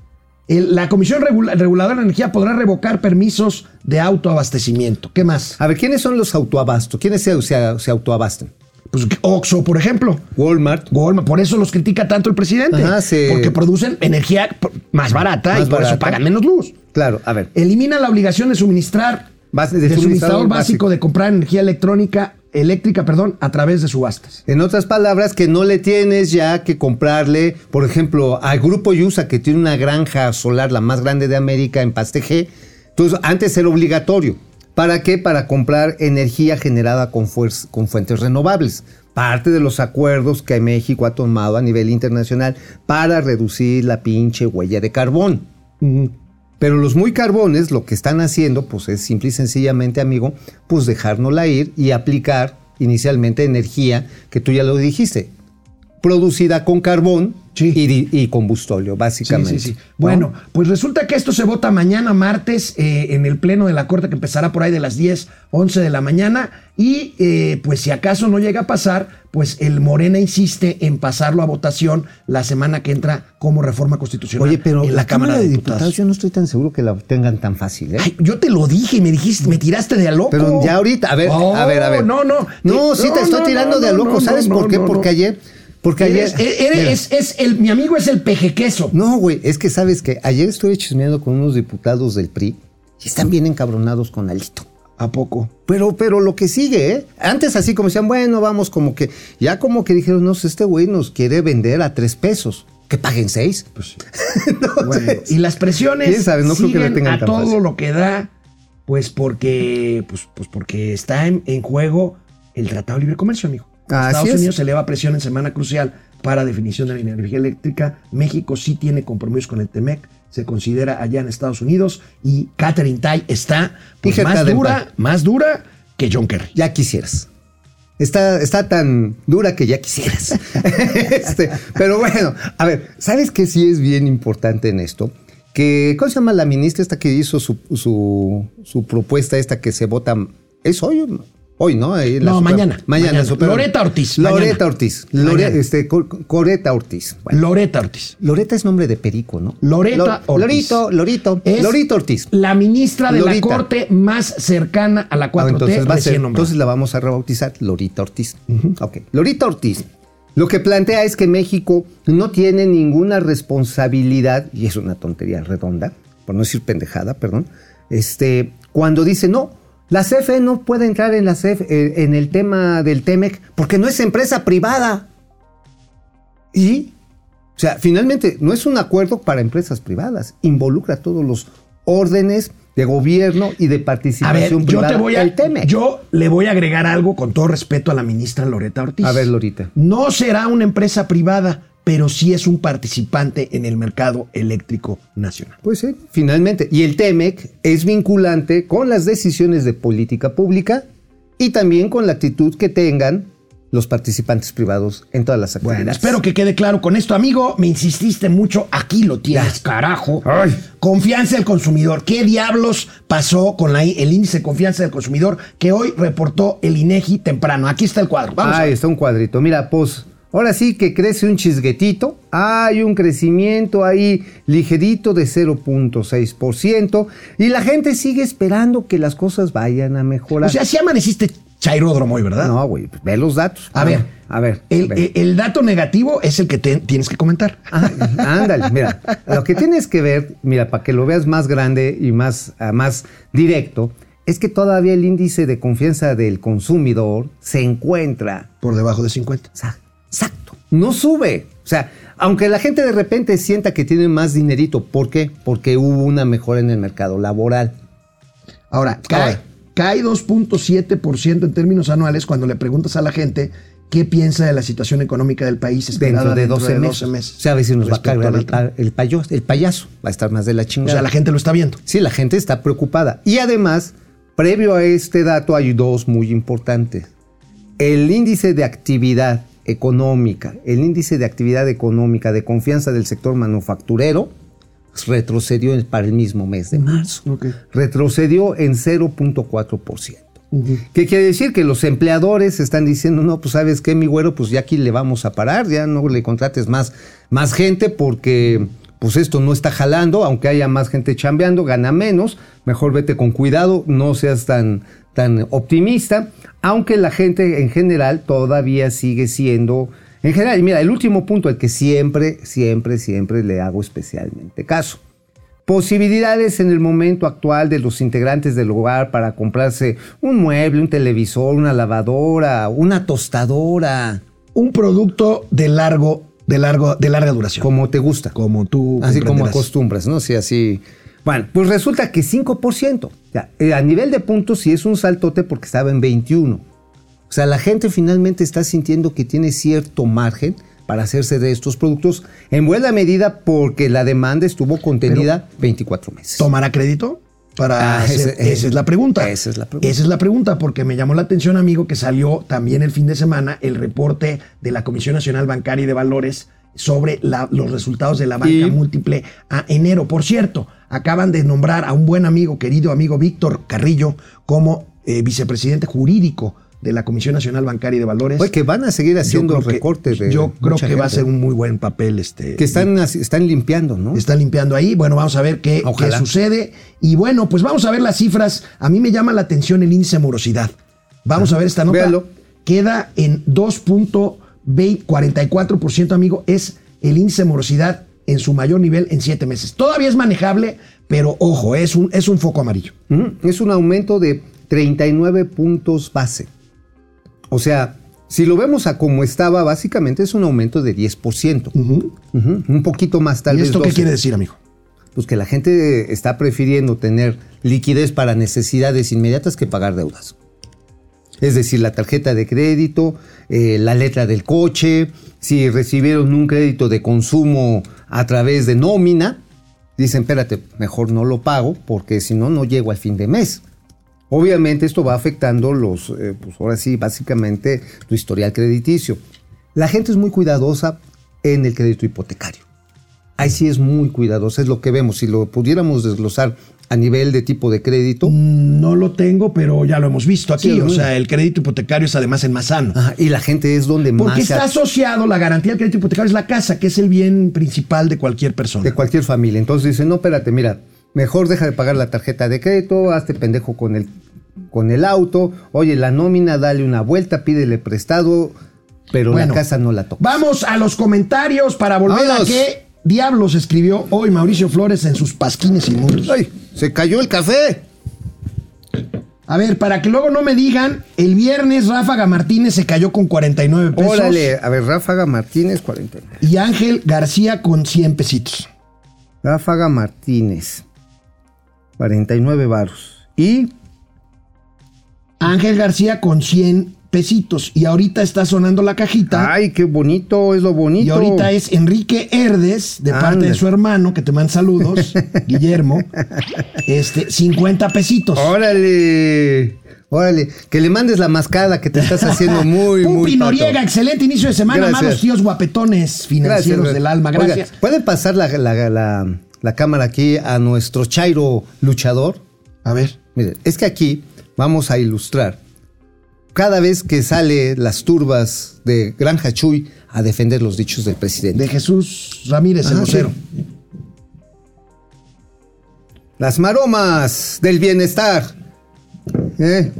El- la Comisión Regula- Reguladora de Energía podrá revocar permisos de autoabastecimiento. ¿Qué más? A ver, ¿quiénes son los autoabastos? ¿Quiénes se, se- se autoabasten? Pues Oxo, por ejemplo. Walmart. Walmart, por eso los critica tanto el presidente. Ajá, sí. Porque producen energía más barata Más y por eso pagan menos luz. Claro, a ver. Elimina la obligación de suministrar Bas- de de, suministrador suministrador básico, básico. de comprar energía electrónica, eléctrica, perdón, a través de subastas. En otras palabras, que no le tienes ya que comprarle, por ejemplo, al grupo Yusa, que tiene una granja solar, la más grande de América, en Pasteje. Entonces, antes era obligatorio. ¿Para qué? Para comprar energía generada con, fuentes renovables. Parte de los acuerdos que México ha tomado a nivel internacional para reducir la pinche huella de carbón. Pero los muy carbones lo que están haciendo, pues es simple y sencillamente, amigo, pues dejárnosla ir y aplicar inicialmente energía, que tú ya lo dijiste, producida con carbón Sí. y, y combustóleo, básicamente. Sí, sí, sí. ¿no? Bueno, pues resulta que esto se vota mañana martes eh, en el pleno de la Corte que empezará por ahí de las 10, 11 de la mañana y eh, pues si acaso no llega a pasar, pues el Morena insiste en pasarlo a votación la semana que entra como reforma constitucional Oye, pero en la, Cámara de Diputados. yo no estoy tan seguro que la tengan tan fácil, ¿eh? Ay, yo te lo dije, me dijiste, me tiraste de a loco. Pero ya ahorita, a ver, Oh, a ver, a ver. No, no. No, sí te estoy no, tirando no, de a no, loco, no, ¿sabes no, por qué? no, porque no. ayer, porque ayer... Eres- eres- Mira. es, es el, mi amigo es el peje queso. No, güey, es que sabes que ayer estuve chismeando con unos diputados del PRI y están bien encabronados con Alito. ¿A poco? Pero, pero lo que sigue, ¿eh? Antes así como decían, bueno, vamos como que, ya como que dijeron, no, este güey nos quiere vender a tres pesos. Que paguen seis. Pues sí. Entonces, Bueno, y las presiones ¿Quién sabe? No creo que le tengan a tan todo fácil. lo que da, pues porque, pues, pues porque está en, en juego el Tratado de Libre Comercio, amigo. Estados es. Unidos eleva presión en semana crucial para definición de la energía eléctrica. México sí tiene compromisos con el TEMEC, se considera allá en Estados Unidos y Catherine Tai está pues, más dura, más dura que John Kerry. ya quisieras. Está, está tan dura que ya quisieras. Este, pero bueno, a ver, ¿sabes qué sí es bien importante en esto? Que, ¿cómo se llama la ministra esta que hizo su, su, su propuesta esta que se vota? ¿Es hoy? Hoy, ¿no? La No, mañana, Mañana. mañana. Super- Loreta Ortiz, Loreta. Ortiz. Lore- este, Coreta Ortiz. Bueno, Loreta Ortiz. Loreta es nombre de perico, ¿no? Loreta Lo- Ortiz. Lorito, Lorito. Es Lorito Ortiz. La ministra de Lorita. la Corte más cercana a la 4T Ah, entonces, va a ser- entonces la vamos a rebautizar Lorita Ortiz. Ok. Lorita Ortiz. Lo que plantea es que México no tiene ninguna responsabilidad, y es una tontería redonda, por no decir pendejada, perdón, este, cuando dice no, la CFE no puede entrar en, la CFE, eh, en el tema del TEMEC porque no es empresa privada. Y, o sea, finalmente no es un acuerdo para empresas privadas, involucra todos los órdenes de gobierno y de A ver, participación yo privada. te voy a. el TEMEC. Yo le voy a agregar algo con todo respeto a la ministra Loreta Ortiz. A ver, Lorita. No será una empresa privada, pero sí es un participante en el mercado eléctrico nacional. Pues sí, finalmente. Y el TEMEC es vinculante con las decisiones de política pública y también con la actitud que tengan los participantes privados en todas las actividades. Bueno, espero que quede claro con esto, amigo. Me insististe mucho. Aquí lo tienes, carajo. Confianza del consumidor. ¿Qué diablos pasó con la, el índice de confianza del consumidor que hoy reportó el INEGI temprano? Aquí está el cuadro. Vamos Ahí está un cuadrito. Mira, pues ahora sí que crece un chisguetito. Hay un crecimiento ahí ligerito de 0.6%. Y la gente sigue esperando que las cosas vayan a mejorar. O sea, si amaneciste chairódromo hoy, ¿verdad? No, güey, ve los datos. A ver, a ver. El, dato negativo es el que te- tienes que comentar. Ah, ándale, mira, lo que tienes que ver, mira, para que lo veas más grande y más, ah, más directo, es que todavía el índice de confianza del consumidor se encuentra Por debajo de 50. Sa- Exacto. No sube. O sea, aunque la gente de repente sienta que tiene más dinerito, ¿por qué? Porque hubo una mejora en el mercado laboral. Ahora, cae, cae 2.7% en términos anuales cuando le preguntas a la gente qué piensa de la situación económica del país esperada Dentro de 12 meses. meses. O sea, a ver si nos va a cargar el, pa- el payo- el payaso. Va a estar más de la O chingada. sea, la gente lo está viendo. Sí, la gente está preocupada. Y además, previo a este dato hay dos muy importantes. El índice de actividad económica, el índice de actividad económica de confianza del sector manufacturero retrocedió para el mismo mes de marzo. Retrocedió en 0.4%. ¿Qué quiere decir? Que los empleadores están diciendo, no, pues sabes qué, mi güero, pues ya aquí le vamos a parar, ya no le contrates más, más gente porque pues esto no está jalando, aunque haya más gente chambeando, gana menos, mejor vete con cuidado, no seas tan, tan optimista, aunque la gente en general todavía sigue siendo, en general, y mira, el último punto al que siempre, siempre, siempre le hago especialmente caso. Posibilidades en el momento actual de los integrantes del hogar para comprarse un mueble, un televisor, una lavadora, una tostadora, Un producto de largo, de largo, de larga duración. como te gusta. Como tú Así como acostumbras, ¿no? Sí, así. Bueno, pues resulta que 5%. Ya, eh, a nivel de puntos sí es un saltote porque estaba en 21. O sea, la gente finalmente está sintiendo que tiene cierto margen para hacerse de estos productos en buena medida porque la demanda estuvo contenida 24 meses. ¿Tomará crédito? Para Ah, hacer- ese- esa es la pregunta. esa es la pregunta. Esa es la pregunta, porque me llamó la atención, amigo, que salió también el fin de semana el reporte de la Comisión Nacional Bancaria y de Valores sobre la- los resultados de la banca Y- múltiple a enero. Por cierto, acaban de nombrar a un buen amigo, querido amigo Víctor Carrillo, como eh, vicepresidente jurídico de la Comisión Nacional Bancaria y de Valores. Oye, que van a seguir haciendo recortes de Yo creo que va a ser un muy buen papel este. que están, están limpiando, ¿no? Está limpiando ahí. Bueno, vamos a ver qué, sucede. Y bueno, pues vamos a ver las cifras. A mí me llama la atención el índice de morosidad. Vamos a ver esta nota. Véalo. Queda en 2.44%, amigo. Es el índice de morosidad en su mayor nivel en siete meses. Todavía es manejable, pero ojo, es un, es un foco amarillo. Es un aumento de 39 puntos base. O sea, si lo vemos a como estaba, básicamente es un aumento de 10%. Ujú, Un poquito más, tal ¿Y vez. esto qué 12. quiere decir, amigo? Pues que la gente está prefiriendo tener liquidez para necesidades inmediatas que pagar deudas. Es decir, la tarjeta de crédito, eh, la letra del coche, si recibieron un crédito de consumo a través de nómina, dicen, espérate, mejor no lo pago porque si no, no llego al fin de mes. Obviamente esto va afectando los, eh, pues ahora sí, básicamente tu historial crediticio. La gente es muy cuidadosa en el crédito hipotecario. Ahí sí es muy cuidadosa, es lo que vemos. Si lo pudiéramos desglosar a nivel de tipo de crédito, No lo tengo, pero ya lo hemos visto aquí. Sí, o sea, el crédito hipotecario es además el más sano. ajá, y la gente es donde Porque más se está asociado, la garantía del crédito hipotecario es la casa, que es el bien principal de cualquier persona. de cualquier familia. Entonces dicen, no, espérate, mira, mejor deja de pagar la tarjeta de crédito, hazte pendejo con el, con el auto, oye, la nómina, dale una vuelta, pídele prestado, pero Bueno, la casa no la toca. Vamos a los comentarios para volver Vámonos. a qué diablos escribió hoy Mauricio Flores en sus pasquines inmundos. ¡Ay! ¡Se cayó el café! A ver, para que luego no me digan, el viernes Ráfaga Martínez se cayó con 49 pesos. Órale, a ver, Ráfaga Martínez, 49. Y Ángel García con 100 pesitos. Ráfaga Martínez, 49 varos. Y Ángel García con 100 pesitos. Y ahorita está sonando la cajita. Ay, qué bonito, es lo bonito. Y ahorita es Enrique Herdes, de parte de su hermano, que te manda saludos, Guillermo. Este, 50 pesitos. Órale, órale, que le mandes la mascada que te estás haciendo muy, muy. Pupi pato. Noriega, excelente inicio de semana. Gracias. Amados tíos guapetones financieros Gracias, del alma. Oiga, Gracias. ¿Puede pasar la, la- la- la cámara aquí a nuestro Chairo luchador? A ver. Mire, es que aquí vamos a ilustrar. Cada vez que sale las turbas de Granja Chuy a defender los dichos del presidente. De Jesús Ramírez, el vocero. sí. Las maromas del bienestar. ¿Eh?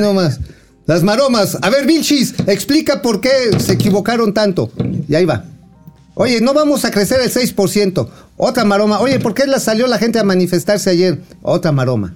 Nomás. Las maromas. A ver, Vilchis, explica por qué se equivocaron tanto. Y ahí va. Oye, no vamos a crecer el 6%. Otra maroma. Oye, ¿por qué la salió la gente a manifestarse ayer? Otra maroma.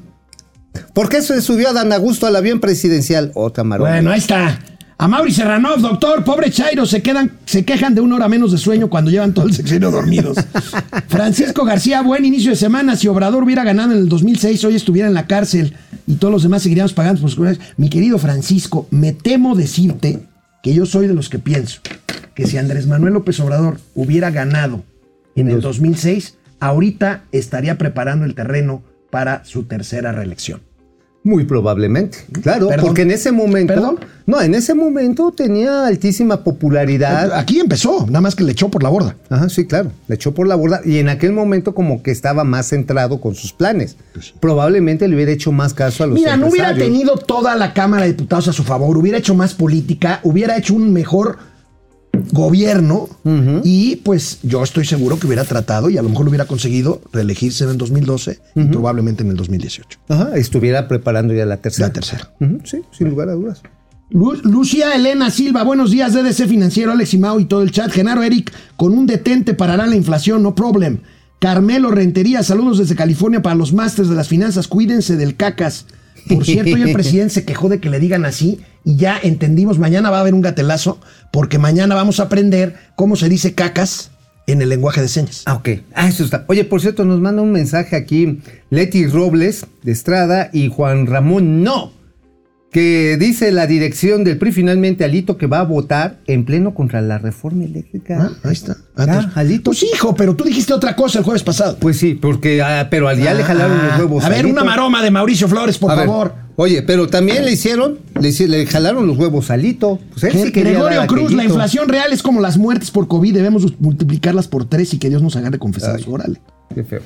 ¿Por qué se subió a Dan Augusto al avión presidencial? Otra maroma. Bueno, ahí está. A Mauri Serranov, doctor, pobre Chairo, se, quedan, se quejan de una hora menos de sueño cuando llevan todo el sexenio dormidos. Francisco García, buen inicio de semana. Si Obrador hubiera ganado en el 2006, hoy estuviera en la cárcel y todos los demás seguiríamos pagando por sus. Mi querido Francisco, me temo decirte que yo soy de los que pienso que si Andrés Manuel López Obrador hubiera ganado en el 2006, ahorita estaría preparando el terreno para su tercera reelección. Muy probablemente, claro, Perdón. porque en ese momento, ¿Perdón? no, en ese momento tenía altísima popularidad. Aquí empezó, nada más que le echó por la borda. Ajá, sí, claro, le echó por la borda y en aquel momento como que estaba más centrado con sus planes. Probablemente le hubiera hecho más caso a los Mira, no hubiera tenido toda la Cámara de Diputados a su favor, hubiera hecho más política, hubiera hecho un mejor gobierno y pues yo estoy seguro que hubiera tratado y a lo mejor lo hubiera conseguido reelegirse en el 2012 y probablemente en el 2018. Ajá, estuviera preparando ya la tercera. La tercera. Sí, sin lugar a dudas. Lu- Lucía Elena Silva, buenos días, DDC Financiero, Alex y Mau y todo el chat. Genaro Eric, con un detente parará la inflación, no problem. Carmelo Rentería, saludos desde California para los másters de las finanzas, cuídense del cacas. Por cierto, hoy el presidente se quejó de que le digan así y ya entendimos, mañana va a haber un gatelazo porque mañana vamos a aprender cómo se dice cacas en el lenguaje de señas. Ah, ok. Ah, eso está. Oye, por cierto, nos manda un mensaje aquí Leti Robles de Estrada y Juan Ramón No, que dice la dirección del PRI finalmente Alito que va a votar en pleno contra la reforma eléctrica. Ah, ahí está. Ah, Alito. Pues hijo, pero tú dijiste otra cosa el jueves pasado. Pues sí, porque ah, pero al ya le jalaron Ah, los huevos. A ver, Alito. una maroma de Mauricio Flores, por A ver, favor. Oye, pero también le hicieron, le, le jalaron los huevos a Alito. Pues él sí quería Gregorio Cruz, la inflación real es como las muertes por COVID, debemos multiplicarlas por tres y que Dios nos agarre confesados. Órale. Qué feo.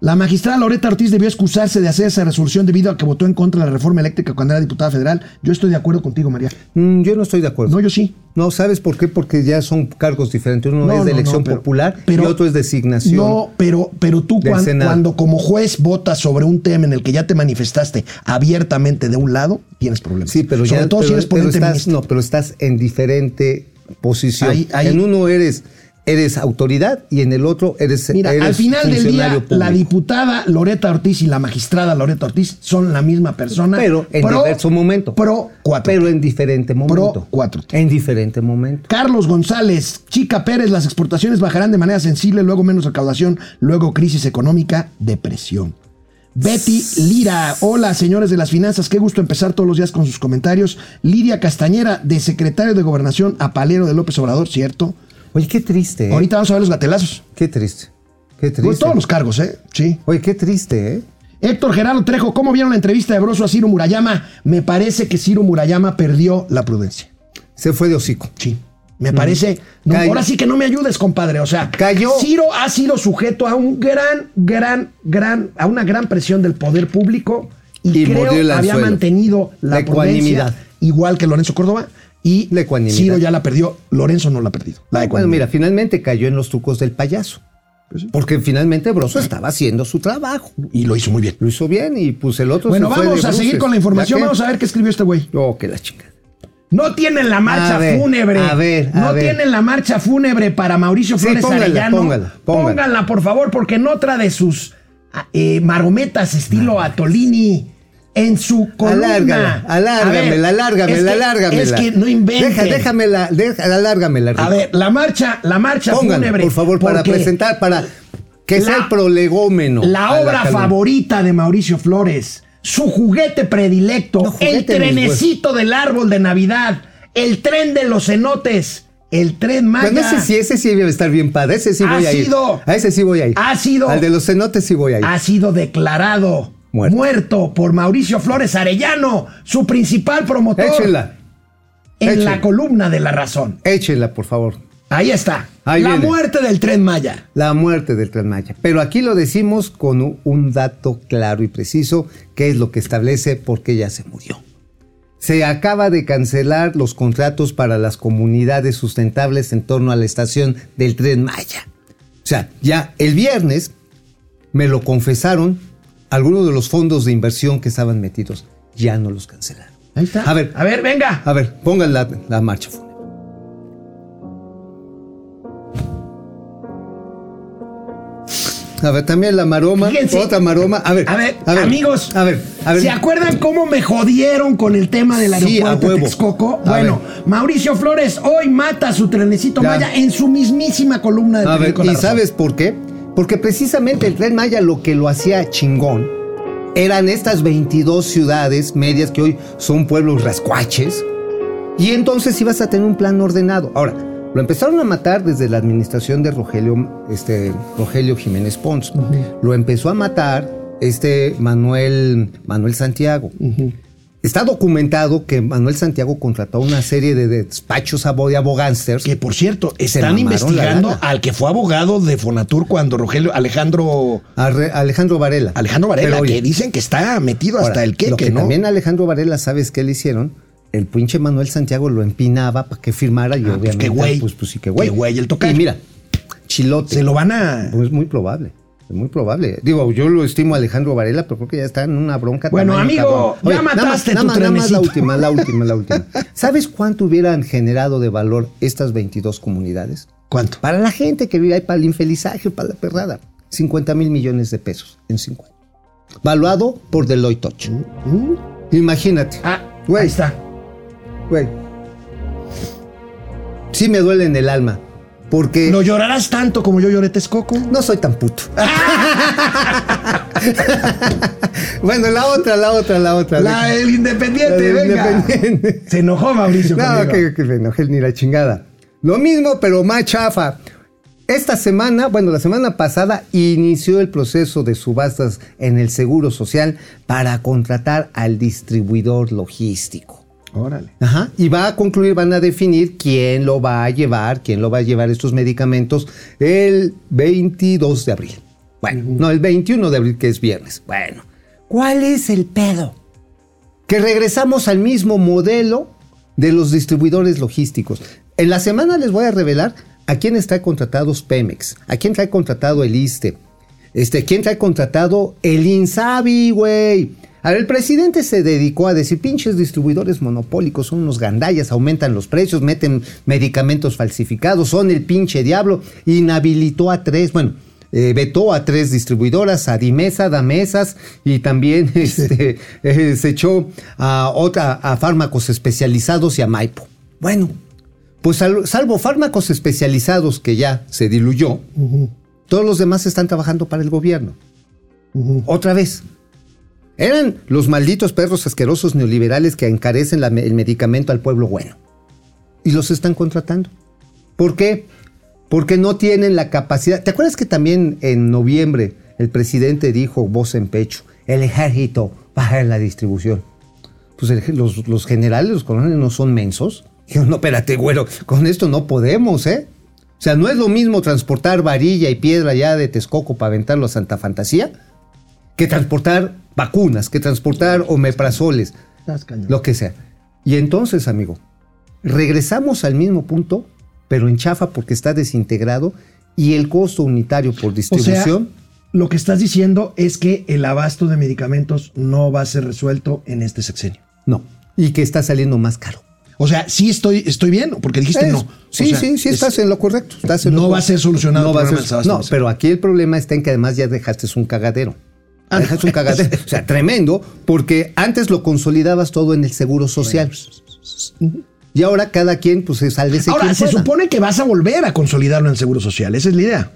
La magistrada Loreta Ortiz debió excusarse de hacer esa resolución debido a que votó en contra de la reforma eléctrica cuando era diputada federal. Yo estoy de acuerdo contigo, María. Mm, yo no estoy de acuerdo. No, yo sí. No, ¿sabes por qué? Porque ya son cargos diferentes. Uno No, es de no, no, elección pero- popular pero- y otro es designación. No, pero, pero tú cuan- cuando como juez votas sobre un tema en el que ya te manifestaste abiertamente de un lado, tienes problemas. Sí, pero sobre ya todo si eres ponente estás, no, pero estás en diferente posición. Ahí- ahí- En uno eres eres autoridad y en el otro eres Mira, eres al final del día, la diputada Loreta Ortiz y la magistrada Loreta Ortiz son la misma persona. pero en diverso momento. Pro 4. Pero en diferente momento. cuatro. En diferente momento. Carlos González, Chica Pérez, las exportaciones bajarán de manera sensible, luego menos recaudación, luego crisis económica, depresión. Betty Lira, hola señores de las finanzas, qué gusto empezar todos los días con sus comentarios. Lidia Castañera, de secretario de Gobernación a Palero de López Obrador, ¿cierto? Oye, qué triste. ¿eh? Ahorita vamos a ver los gatelazos. Qué triste. Qué triste. Pues todos los cargos, ¿eh? Sí. Oye, qué triste, ¿eh? Héctor Gerardo Trejo, ¿cómo vieron la entrevista de Broso a Ciro Murayama? Me parece que Ciro Murayama perdió la prudencia. Se fue de hocico. Sí. Me parece. no, Cayó. ahora sí que no me ayudes, compadre. O sea, Cayó. Ciro ha sido sujeto a un gran, gran, gran, a una gran presión del poder público y, Y creo el había mantenido la, La prudencia, igual que Lorenzo Córdoba. Y La. Ciro ya la perdió, Lorenzo no la ha perdido. La Bueno, mira, finalmente cayó en los trucos del payaso. Pues Porque finalmente Broso estaba haciendo su trabajo. Y lo hizo muy bien. Lo hizo bien y pues el otro Bueno, se fue vamos a seguir con la información. Vamos a ver qué escribió este güey. Oh, que la chingada. No tienen la marcha A ver, fúnebre. a ver, a no ver. tienen la marcha fúnebre para Mauricio Sí, Flores póngala, Arellano. póngala, póngala. Pónganla, por favor, porque en otra de sus ah, eh, marometas estilo Atolini, en su columna. Alárgala, A alárgamela, alárgamela, alárgamela. Es que no inventen. Deja, déjamela, deja, alárgamela. A Rico. ver, la marcha, la marcha fúnebre. por favor, para presentar, para que sea la- el prolegómeno. La a obra calumnia. favorita de Mauricio Flores, su juguete predilecto, No, juguete, el trenecito del árbol de Navidad, el tren de los cenotes, el tren Maya. Bueno, ese sí, ese sí debe estar bien padre. Ese sí Ha voy a ir. sido- A ese sí voy a ir. ha sido- Al de los cenotes sí voy a ir. ha sido declarado Muerto. muerto, por Mauricio Flores Arellano, su principal promotor Échenla, en échenla. la columna de la razón. échenla, por favor. Ahí está. Ahí la viene. muerte del tren Maya. La muerte del Tren Maya. Pero aquí lo decimos con un- un dato claro y preciso, que es lo que establece por qué ya se murió. Se acaba de cancelar los contratos para las comunidades sustentables en torno a la estación del Tren Maya. O sea, ya el viernes me lo confesaron algunos de los fondos de inversión que estaban metidos. Ya no los cancelaron. Ahí está. A ver, A ver, venga. a ver, pongan la, la marcha fúnebre. A ver, también la maroma, Fíjense. otra maroma. A ver, A ver, amigos, A ver, a ver. ¿se acuerdan cómo me jodieron con el tema del Sí, a aeropuerto de huevo. Texcoco? A Bueno, Mauricio Flores hoy mata su trenecito Ya. Maya en su mismísima columna de A ver, ¿y sabes por qué? Porque precisamente el Tren Maya lo que lo hacía chingón eran estas 22 ciudades medias que hoy son pueblos rascuaches. Y entonces ibas a tener un plan ordenado. Ahora, lo empezaron a matar desde la administración de Rogelio, este, Rogelio Jiménez Pons. Lo empezó a matar este Manuel, Manuel Santiago. Está documentado que Manuel Santiago contrató una serie de despachos de abogánsters. Que por cierto, están investigando al que fue abogado de Fonatur cuando Rogelio Alejandro Alejandro Varela. Alejandro Varela, Pero, oye, que dicen que está metido Ahora, hasta el Lo queque, que ¿no? también Alejandro Varela, ¿sabes qué le hicieron? El pinche Manuel Santiago lo empinaba para que firmara y Ah, pues obviamente. qué güey. Pues, pues sí, que güey. Qué güey el tocayo. Y mira, chilote. Se lo van a. Pues es muy probable. Muy probable. Digo, yo lo estimo a Alejandro Varela, pero creo que ya está en una bronca. Bueno, tamaño amigo, cabrón. ya nada más- mataste nada tu más- nada más la última, la última, la última. ¿Sabes cuánto hubieran generado de valor estas 22 comunidades? ¿Cuánto? Para la gente que vive ahí, para el infelizaje, para la perrada. 50 mil millones de pesos en 5 años. Valuado por Deloitte Touch. Imagínate. Ah, Güey. ahí está. Güey. Sí me duele en el alma. Porque ¿Lo llorarás tanto como yo lloré Texcoco? no soy tan puto. bueno, la otra, la otra, la otra. La, el independiente, La del venga. Independiente. Se enojó Mauricio. No, que, que me enojé ni la chingada. Lo mismo, pero más chafa. Esta semana, bueno, la semana pasada inició el proceso de subastas en el Seguro Social para contratar al distribuidor logístico. Órale. Ajá. Y va a concluir, van a definir quién lo va a llevar, quién lo va a llevar estos medicamentos el 22 de abril. Bueno, no, el 21 de abril, que es viernes. Bueno, ¿cuál es el pedo? Que regresamos al mismo modelo de los distribuidores logísticos. En la semana les voy a revelar a quién está contratados Pemex, a quién trae contratado el ISTE, este, quién trae contratado el INSABI, güey. A ver, el presidente se dedicó a decir, pinches distribuidores monopólicos, son unos gandallas, aumentan los precios, meten medicamentos falsificados, son el pinche diablo. Inhabilitó a tres, bueno, eh, vetó a tres distribuidoras, a Dimesa, Damesas, y también este, eh, se echó a, otra, a fármacos especializados y a Maipo. Bueno, pues sal- salvo fármacos especializados que ya se diluyó, todos los demás están trabajando para el gobierno. Otra vez. Eran los malditos perros asquerosos neoliberales que encarecen el medicamento al pueblo bueno. Y los están contratando. ¿Por qué? Porque no tienen la capacidad. ¿Te acuerdas que también en noviembre el presidente dijo, voz en pecho, el ejército va a hacer la distribución? Pues los generales, los coroneles no son mensos. Dijeron, no, espérate, güero, con esto no podemos, ¿eh? O sea, no es lo mismo transportar varilla y piedra ya de Texcoco para aventarlo a Santa Fantasía que transportar vacunas, que transportar omeprazoles, lo que sea. Y entonces, amigo, regresamos al mismo punto, pero en chafa porque está desintegrado y el costo unitario por O sea, distribución. lo que estás diciendo es que el abasto de medicamentos no va a ser resuelto en este sexenio. no. Y que está saliendo más caro. O sea, sí estoy, estoy bien, porque dijiste Es- no. Sí, O sea, sí, sí, es- estás en lo correcto. estás en lo No va a ser solucionado No, el va a ser- no, pero aquí el problema está en que además ya dejaste un cagadero. Ah, dejaste un cagadero. O sea, tremendo, porque antes lo consolidabas todo en el seguro social. Y ahora cada quien, pues, se salve Ahora, se supone que vas a volver a consolidarlo en el Seguro Social. Esa es la idea.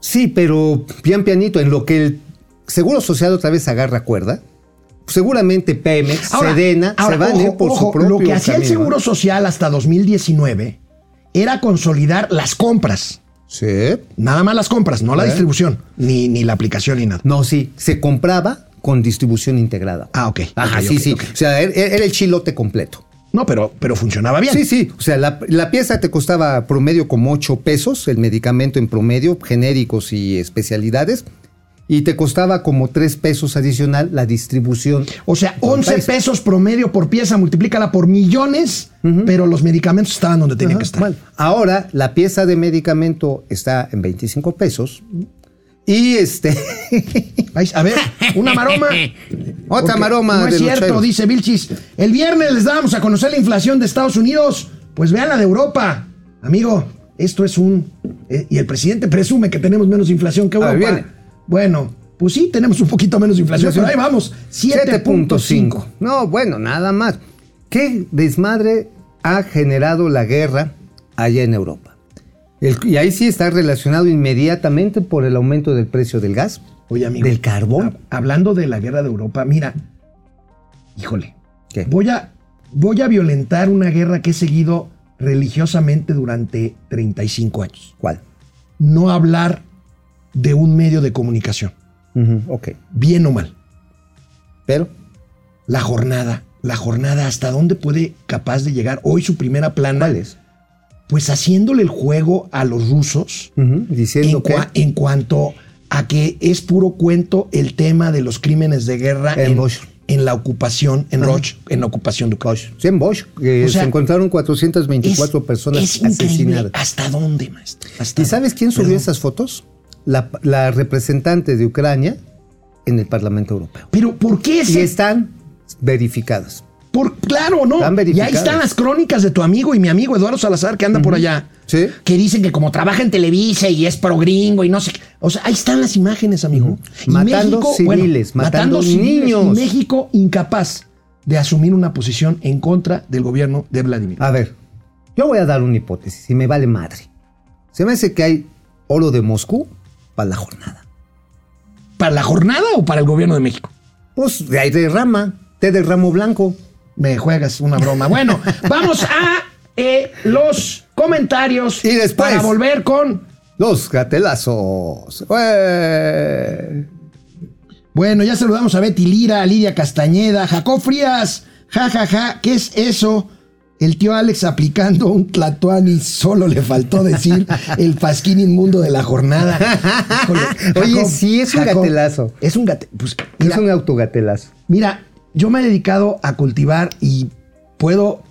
Sí, pero pian pianito, en lo que el seguro social otra vez agarra cuerda, seguramente Pemex, Ahora, Sedena, ahora, se van a ir ojo, por ojo, su propio Lo que hacía el Seguro ¿eh? Social hasta 2019 era consolidar las compras. Sí. Nada más las compras, no la ¿Eh? distribución, ni, ni la aplicación ni nada. No, sí, se compraba con distribución integrada. Ah, ok. Ajá, sí, sí. O sea, era, era el chilote completo. No, pero, pero funcionaba bien. Sí, sí. O sea, la, la pieza te costaba promedio como 8 pesos, el medicamento en promedio, genéricos y especialidades, y te costaba como 3 pesos adicional la distribución. O sea, Todo el 11 país. pesos promedio por pieza, multiplícala por millones, pero los medicamentos estaban donde tenían que estar. bueno, ahora la pieza de medicamento está en 25 pesos Y este. A ver, una maroma. Otra Porque maroma No es de cierto, dice Vilchis. El viernes les dábamos a conocer la inflación de Estados Unidos. Pues vean la de Europa. Amigo, esto es un. eh, y el presidente presume que tenemos menos inflación que Europa. Bueno, pues sí, tenemos un poquito menos inflación, pero ahí vamos. 7.5. No, bueno, nada más. ¿Qué desmadre ha generado la guerra allá en Europa? El- y ahí sí está relacionado inmediatamente por el aumento del precio del gas, Oye, amigo. del carbón. hab- Hablando de la guerra de Europa, mira. Híjole. ¿Qué? Voy a, voy a violentar una guerra que he seguido religiosamente durante 35 años. ¿Cuál? No hablar de un medio de comunicación, Ujú, ok. bien o mal. Pero, La jornada, la jornada, ¿hasta dónde puede capaz de llegar hoy su primera plana? ¿cuál es? Pues haciéndole el juego a los rusos Ujú, Diciendo en, que. cua- en cuanto a que es puro cuento el tema de los crímenes de guerra En en, Bosch. en la ocupación, en Roch, en la ocupación de Ucrania. Sí, en Bosch, que O sea, se encontraron 424 Es- personas es asesinadas. ¿Hasta dónde, maestro? ¿Hasta ¿Y sabes quién subió Perdón. esas fotos? La, la representante de Ucrania en el Parlamento Europeo. Pero ¿por qué Y ese? están verificadas. Por, claro, no. Están y ahí están las crónicas de tu amigo y mi amigo Eduardo Salazar que anda por allá. Sí. Que dicen que como trabaja en Televisa y es pro gringo y no sé qué. O sea, ahí están las imágenes, amigo. Y Matando civiles, matando niños. y México incapaz de asumir una posición en contra del gobierno de Vladimir. A ver, yo voy a dar una hipótesis y me vale madre. Se me hace que hay oro de Moscú para la jornada. ¿Para la jornada o para el gobierno de México? Pues de ahí derrama, té de ramo blanco. Me juegas una broma. Bueno, vamos a eh, los comentarios. Y después- Para volver con. Los gatelazos. ¡Ué! Bueno, ya saludamos a Betty Lira, a Lidia Castañeda, Jacob Frías. Ja, ja, ja. ¿Qué es eso? El tío Alex aplicando un tlatuani, solo le faltó decir el pasquín inmundo de la jornada. Híjole, Oye, sí, es un gatelazo. Es un gate. Pues, mira, Es un autogatelazo. Mira, yo me he dedicado a cultivar y puedo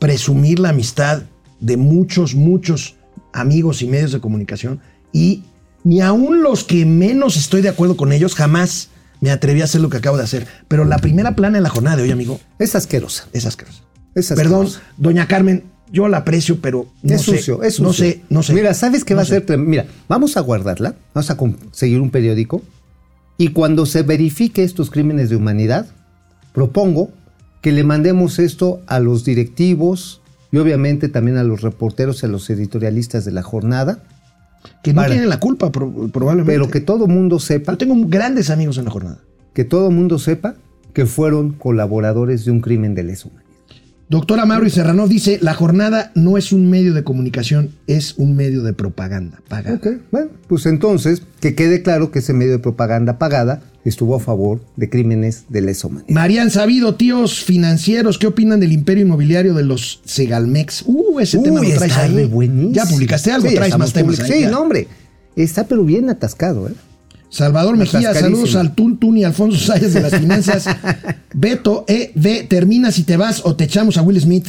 presumir la amistad de muchos, muchos amigos y medios de comunicación y ni aun los que menos estoy de acuerdo con ellos jamás me atreví a hacer lo que acabo de hacer. Pero la primera plana en la jornada de hoy, amigo, Es asquerosa. es asquerosa. Perdón, doña Carmen, yo la aprecio, pero no es sé, sucio, es no sucio. sé, no sé. Mira, ¿sabes qué No va a ser? Mira, vamos a guardarla, vamos a conseguir un periódico y cuando se verifique estos crímenes de humanidad, propongo que le mandemos esto a los directivos y obviamente también a los reporteros y a los editorialistas de la jornada, Que no Para. tienen la culpa, pro- probablemente. pero que todo mundo sepa, Yo tengo grandes amigos en la jornada. que todo mundo sepa que fueron colaboradores de un crimen de lesa humanidad. Doctora Mauro y Serrano dice, la jornada no es un medio de comunicación, es un medio de propaganda. pagada". Ok, bueno, pues entonces que quede claro que ese medio de propaganda pagada estuvo a favor de crímenes de lesa humanidad. Marian Sabido, tíos financieros, ¿qué opinan del imperio inmobiliario de los Segalmex? Uh, ese tema lo traes ahí. buenísimo. Ya publicaste algo, Sí, traes más temas. ahí, Sí, ya. no, hombre. Está pero bien atascado, ¿eh? Salvador Mejía, saludos al Tuntun y Alfonso Sayas de las finanzas. Beto, E, V, termina si te vas o te echamos a Will Smith.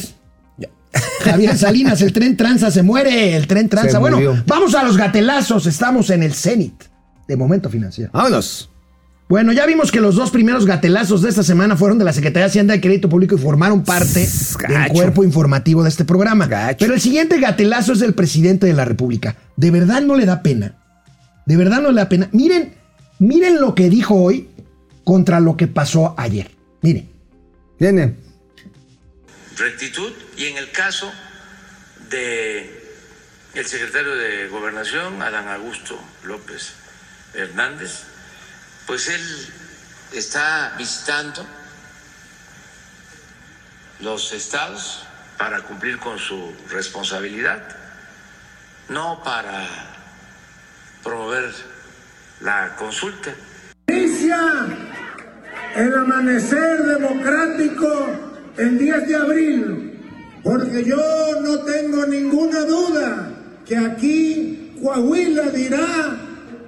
Javier Salinas, el tren tranza se muere, el tren tranza. Bueno, vamos a los gatelazos, estamos en el cenit de momento financiero. Vámonos. Bueno, ya vimos que los dos primeros gatelazos de esta semana fueron de la Secretaría de Hacienda y Crédito Público y formaron parte del cuerpo informativo de este programa. Gacho. Pero el siguiente gatelazo es del presidente de la República. ¿De verdad no le da pena? ¿De verdad no le da pena? Miren, miren lo que dijo hoy contra lo que pasó ayer. Miren. Viene. rectitud y en el caso de el secretario de Gobernación, Adán Augusto López Hernández, pues él está visitando los estados para cumplir con su responsabilidad, no para promover la consulta. Inicia el amanecer democrático el 10 de abril, porque yo no tengo ninguna duda que aquí Coahuila dirá,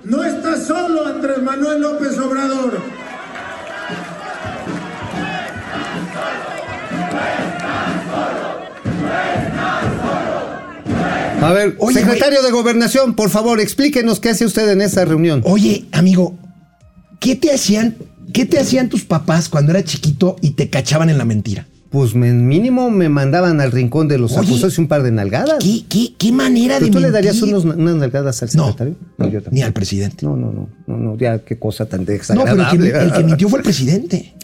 no está solo Andrés Manuel López Obrador. A ver, Oye, secretario de Gobernación, por favor, explíquenos qué hace usted en esa reunión. Oye, amigo, ¿qué te hacían, qué te hacían tus papás cuando era chiquito y te cachaban en la mentira? Pues me- mínimo me mandaban al rincón de los Oye, acusados y un par de nalgadas. ¿Qué, qué, qué manera ¿Pero de tú le darías unos- unas nalgadas al No, secretario? yo ni tampoco. al presidente. No, no, no, no, no, ya qué cosa tan No, pero desagradable. el que, el que mintió fue el presidente.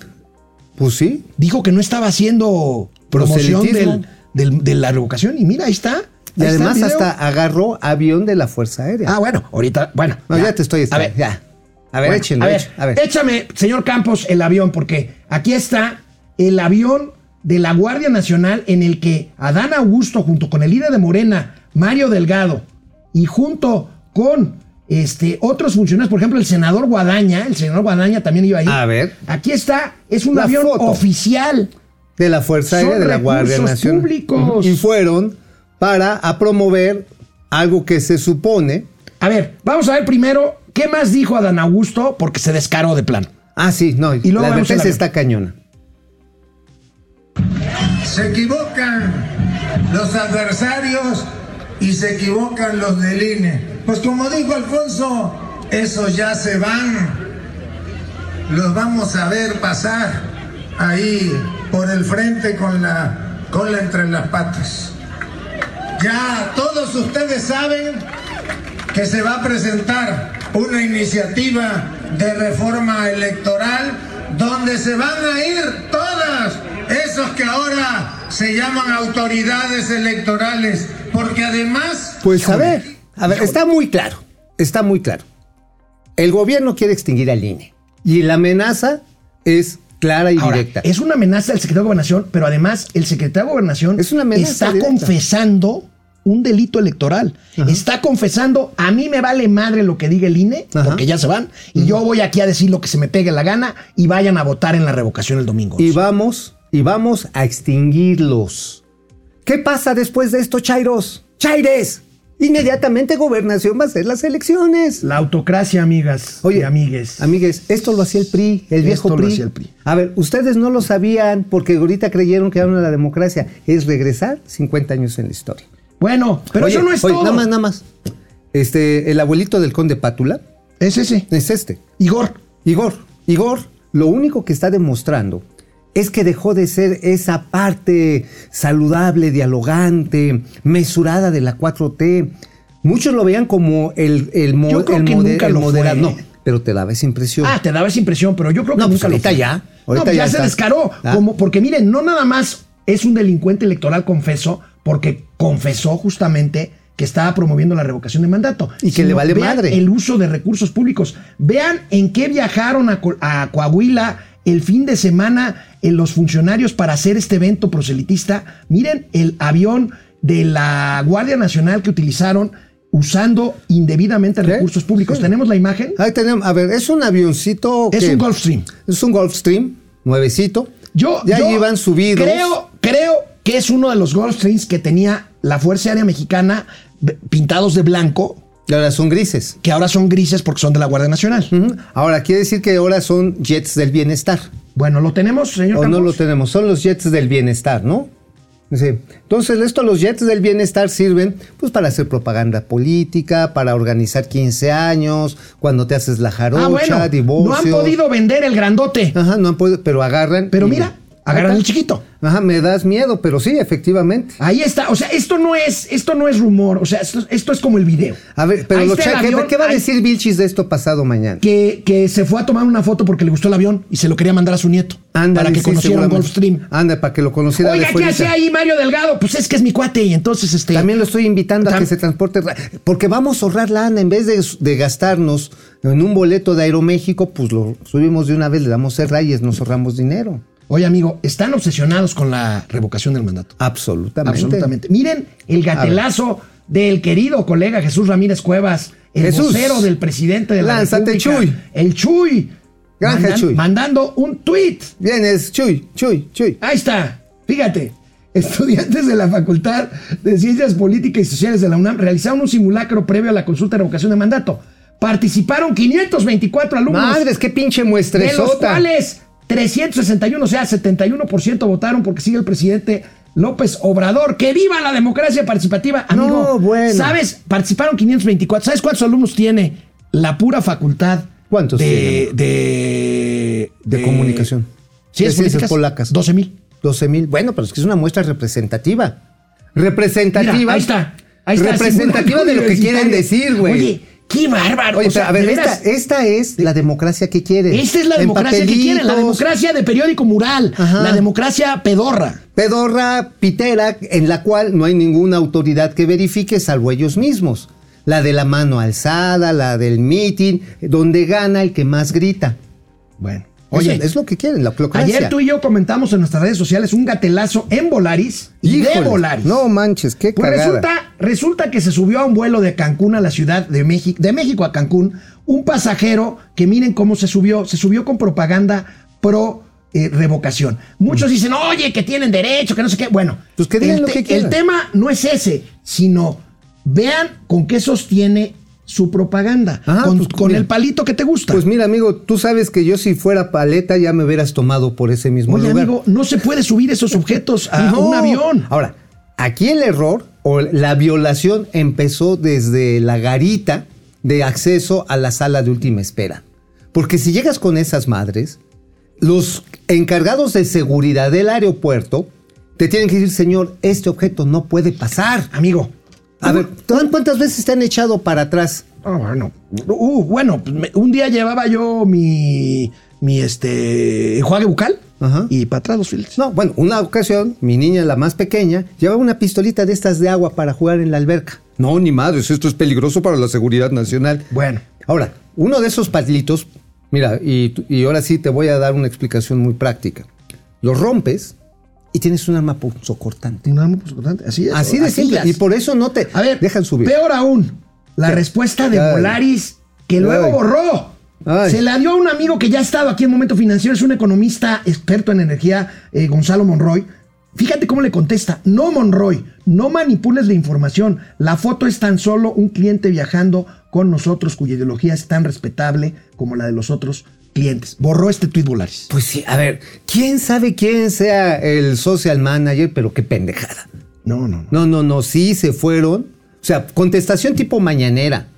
Pues sí. Dijo que no estaba haciendo promoción Proselitismo. del- del- de la revocación. Y mira, ahí está. Y Ahí además hasta agarró avión de la Fuerza Aérea. Ah, bueno, ahorita, bueno. no, ya, te estoy... A ver, ya. A ver, Bueno, échenlo, a ver, éch- a ver. échame, señor Campos, el avión, porque aquí está el avión de la Guardia Nacional en el que Adán Augusto, junto con el líder de Morena, Mario Delgado, y junto con este, otros funcionarios, por ejemplo, el senador Guadaña, el senador Guadaña también iba ahí. A ver. Aquí está, es un avión oficial. de la Fuerza Aérea de la Guardia Nacional. públicos. Y fueron para a promover algo que se supone. A ver, vamos a ver primero qué más dijo Adán Augusto, porque se descaró de plano. Ah, sí, no, Y luego la advertencia está cañona. Se equivocan los adversarios y se equivocan los del INE. Pues como dijo Alfonso, esos ya se van. Los vamos a ver pasar ahí por el frente con la cola entre las patas. Ya todos ustedes saben que se va a presentar una iniciativa de reforma electoral donde se van a ir todas esos que ahora se llaman autoridades electorales, porque además... Pues a ver, a ver, está muy claro, está muy claro. El gobierno quiere extinguir al INE y la amenaza es clara y Ahora, directa. es una amenaza del secretario de Gobernación, pero además el secretario de Gobernación Es una amenaza está directa. confesando un delito electoral. Está confesando, a mí me vale madre lo que diga el INE, Ajá. porque ya se van, y yo voy aquí a decir lo que se me pegue la gana y vayan a votar en la revocación el domingo. Y vamos, y vamos a extinguirlos. ¿Qué pasa después de esto, Chairos? ¡Chaires! Inmediatamente gobernación va a hacer las elecciones. La autocracia, amigas y amigues. Amigues, esto lo hacía el PRI, el viejo Esto lo PRI. hacía el PRI. A ver, ustedes no lo sabían porque ahorita creyeron que era la democracia. Es regresar 50 años en la historia. Bueno, pero Oye, eso no es oye, todo. Nada más, nada más. Este, el abuelito del conde Pátula Es ese. es este. Igor. Igor, Igor, lo único que está demostrando es que dejó de ser esa parte saludable, dialogante, mesurada de la 4T. Muchos lo veían como el, el, mo- Yo creo el que moder- nunca el lo moderado. fue. No, pero te daba esa impresión. Ah, te daba esa impresión, pero yo creo que No, pues nunca lo ahorita fue. ya, No, ahorita pues ya ya se descaró. Ah. Como, porque miren, no nada más es un delincuente electoral confeso, porque confesó justamente que estaba promoviendo la revocación de mandato. Y que le vale madre. El uso de recursos públicos. Vean en qué viajaron a, Co- a Coahuila el fin de semana en los funcionarios para hacer este evento proselitista. Miren el avión de la Guardia Nacional que utilizaron usando indebidamente ¿Qué? recursos públicos. Sí. ¿Tenemos la imagen? Ahí tenemos, a ver, es un avioncito. Es que- un Gulfstream. Es un Gulfstream, nuevecito. Yo, ya yo iban subidos. Creo, creo que es uno de los Gulfstreams que tenía la Fuerza Aérea Mexicana pintados de blanco, Y ahora son grises. que ahora son grises porque son de la Guardia Nacional. Ahora, quiere decir que ahora son jets del bienestar. Bueno, ¿lo tenemos, señor O no Campos? lo tenemos, son los jets del bienestar, ¿no? Sí. Entonces, esto, los jets del bienestar sirven pues para hacer propaganda política, para organizar 15 años, cuando te haces la jarocha, Ah, bueno, divorcio. no han podido vender el grandote. Ajá, no han podido, pero agarran. Pero y- mira, agarran Ahí el chiquito. Ajá, me das miedo, pero sí, efectivamente. Ahí está, o sea, esto no es, esto no es rumor, o sea, esto, esto es como el video. A ver, pero lo cha- ¿qué, avión, qué va a decir Vilchis de esto pasado mañana? Que, que se fue a tomar una foto porque le gustó el avión y se lo quería mandar a su nieto Ándale, para que sí, conociera. Gulfstream. Anda, para que lo conociera Oiga, ¿qué hace ahí Mario Delgado? Pues es que es mi cuate y entonces este... También lo estoy invitando a que se transporte. ra- Porque vamos a ahorrar lana. En vez de, de gastarnos en un boleto de Aeroméxico, pues lo subimos de una vez, le damos el rayes, nos ahorramos dinero. Oye, amigo, están obsesionados con la revocación del mandato. Absolutamente. Absolutamente. Miren el gatelazo del querido colega Jesús Ramírez Cuevas, el Jesús. vocero del presidente de la Lánzate, República. Chuy. El Chuy. Granja Chuy. Mandando un tweet. Vienes, Chuy, Chuy, Chuy. Ahí está. Fíjate. Estudiantes de la Facultad de Ciencias Políticas y Sociales de la UNAM realizaron un simulacro previo a la consulta de revocación de mandato. Participaron 524 alumnos. Madres, qué pinche De los cuales 361, o sea, 71% votaron porque sigue el presidente López Obrador. ¡Que viva la democracia participativa! Amigo, No, bueno. ¿sabes? Participaron 524. ¿Sabes cuántos alumnos tiene la pura facultad? ¿Cuántos de, de, De comunicación. Sí, De es ciencias polacas. 12 mil. 12 mil. Bueno, pero es que es una muestra representativa. Representativa. Mira, ahí está. Ahí está, representativa de lo que quieren decir, güey. Oye, qué bárbaro. Oye, o sea, a ver, esta, es la democracia que quieren. esta es la En democracia que quieren. La democracia de periódico mural. Ajá. La democracia pedorra. Pedorra, pitera, en la cual no hay ninguna autoridad que verifique salvo ellos mismos. La de la mano alzada, la del meeting, donde gana el que más grita. Bueno. Oye, es lo que quieren, la ayer tú y yo comentamos en nuestras redes sociales un gatelazo en Volaris y de Volaris. No manches, qué Pues cagada. resulta, resulta que se subió a un vuelo de Cancún a la Ciudad de México, de México a Cancún, un pasajero que miren cómo se subió, se subió con propaganda pro eh, revocación. Muchos dicen, oye, que tienen derecho, que no sé qué. Bueno, Mm. Pues que digan el, lo te- que quieran. el tema no es ese, sino vean con qué sostiene su propaganda, con, pues, con mira. el palito que te gusta. Pues mira, amigo, tú sabes que yo si fuera paleta ya me hubieras tomado por ese mismo Oye, lugar. amigo, no se puede subir esos objetos a No. un avión. Ahora, aquí el error o la violación empezó desde la garita de acceso a la sala de última espera. Porque si llegas con esas madres, los encargados de seguridad del aeropuerto te tienen que decir, señor, este objeto no puede pasar. Amigo. A ver, ¿cuántas veces te han echado para atrás? Ah, bueno. Uh, bueno, pues me- un día llevaba yo mi, mi este, enjuague bucal Ajá. y para atrás los filtros. No, bueno, una ocasión, mi niña, la más pequeña, llevaba una pistolita de estas de agua para jugar en la alberca. No, ni madres, esto es peligroso para la seguridad nacional. Bueno. Ahora, uno de esos palitos, mira, y ahora sí te voy a dar una explicación muy práctica. Los rompes y tienes un arma punzocortante. Un arma punzocortante, Así es. Así de simple. Y por eso no te A ver, dejan subir. Peor aún, la ¿Qué? respuesta de Ay. Volaris, que luego Ay. borró. Ay. Se la dio a un amigo que ya ha estado aquí en Momento Financiero, es un economista experto en energía, eh, Gonzalo Monroy. Fíjate cómo le contesta. No, Monroy, no manipules la información. La foto es tan solo un cliente viajando con nosotros cuya ideología es tan respetable como la de los otros clientes. Borró este tuit Volaris. Pues sí, a ver, ¿quién sabe quién sea el social manager? Pero qué pendejada. No, no, no. No, no, no, sí se fueron. O sea, contestación tipo mañanera.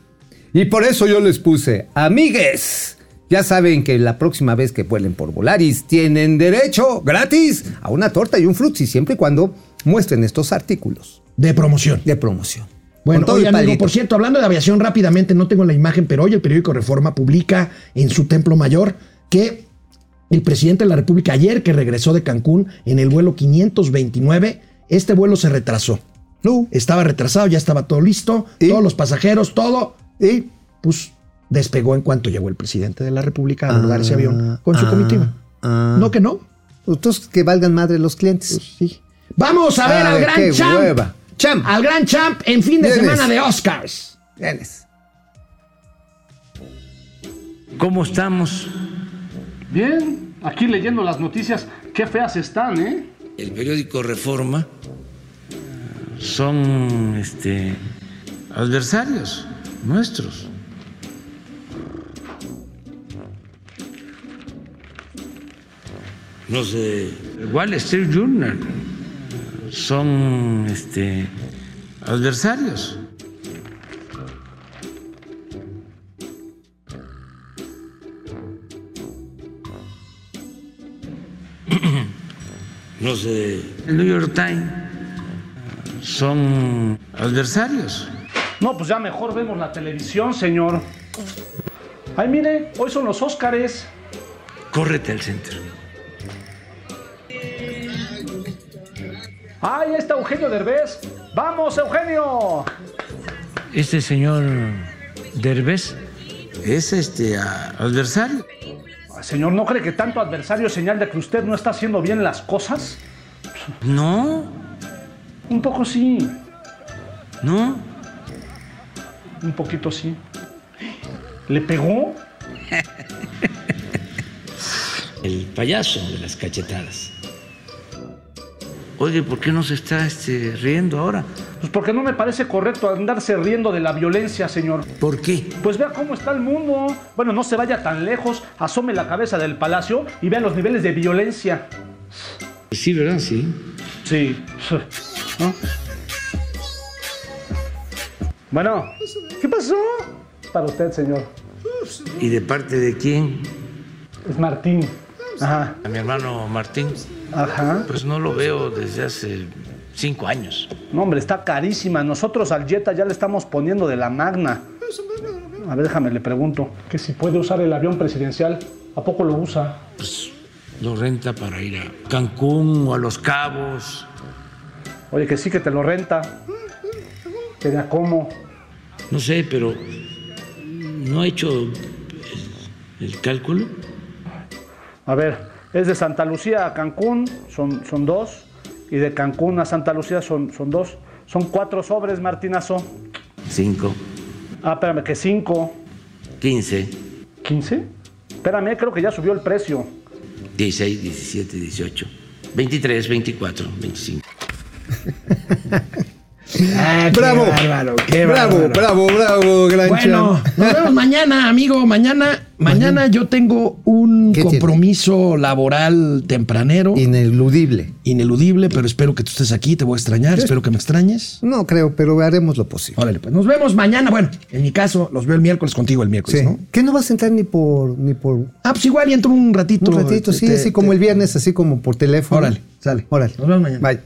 Y por eso yo les puse, amigues, ya saben que la próxima vez que vuelen por Volaris tienen derecho gratis a una torta y un frutzi, siempre y cuando muestren estos artículos De promoción. de promoción. Bueno, todo oye, amigo, por cierto, hablando de aviación rápidamente, no tengo la imagen, pero hoy el periódico Reforma publica en su templo mayor que el presidente de la República ayer que regresó de Cancún en el vuelo 529, este vuelo se retrasó. No. Estaba retrasado, ya estaba todo listo, ¿Y? todos los pasajeros, todo, y pues despegó en cuanto llegó el presidente de la República a abordar ese avión con su ah, comitiva. ah. No que no. Entonces, que valgan madre los clientes. Pues sí. Vamos a ver Ay, al gran qué champ. hueva. Champ. Al gran champ en fin de ¿Quién semana de Oscars. Vienes. ¿Cómo estamos? Bien, aquí leyendo las noticias, qué feas están, ¿eh? El periódico Reforma son este, adversarios nuestros. Los de Wall Street Journal son este, adversarios. Los de el New York Times son adversarios. No, pues ya mejor vemos la televisión, señor. Ay, mire, hoy son los Óscares. Córrete al centro. Ahí está Eugenio Derbez. ¡Vamos, Eugenio! Este señor Derbez es este a- adversario. Señor, ¿no cree que tanto adversario es señal de que usted no está haciendo bien las cosas? No, Un poco sí, no. un poquito sí. ¿Le pegó? El payaso de las cachetadas. Oye, ¿por qué no se está este, riendo ahora? Pues porque no me parece correcto andarse riendo de la violencia, señor. ¿Por qué? Pues vea cómo está el mundo. Bueno, no se vaya tan lejos, asome la cabeza del palacio y vea los niveles de violencia. Sí, ¿verdad? Sí. Sí. ¿No? Bueno, ¿qué pasó? Para usted, señor. ¿Y de parte de quién? Es Martín. Ajá. A mi hermano Martín. Ajá. Pues no lo veo desde hace cinco años. No, hombre, está carísima. Nosotros al Jetta ya le estamos poniendo de la magna. A ver, déjame, le pregunto. Que si puede usar el avión presidencial. ¿A poco lo usa? Pues lo renta para ir a Cancún o a Los Cabos. Oye, que sí que te lo renta. Que de a cómo. No sé, pero no ha hecho el, el cálculo. A ver, es de Santa Lucía a Cancún, son, son dos. Y de Cancún a Santa Lucía son, son dos. Son cuatro sobres, Martinazo. Cinco, Ah, espérame, que cinco. quince, ¿15? Espérame, creo que ya subió el precio. dieciséis, diecisiete, dieciocho, veintitrés, veinticuatro, veinticinco. Ah, qué Bravo. bárbaro, qué bravo, bravo, bravo, gran Bueno, nos vemos mañana, amigo. Mañana, mañana yo tengo un compromiso laboral tempranero, Ineludible. ineludible, pero espero que tú estés aquí. Te voy a extrañar, espero que me extrañes. No creo, pero haremos lo posible. Órale, pues nos vemos mañana. Bueno, en mi caso, los veo el miércoles contigo el miércoles, Sí. ¿no? ¿Qué no vas a entrar ni por ni por Ah, pues igual y entro un ratito. un ratito? Sí, Te- así como el viernes, así como por teléfono. Órale, sale. Órale. Nos vemos mañana. Bye.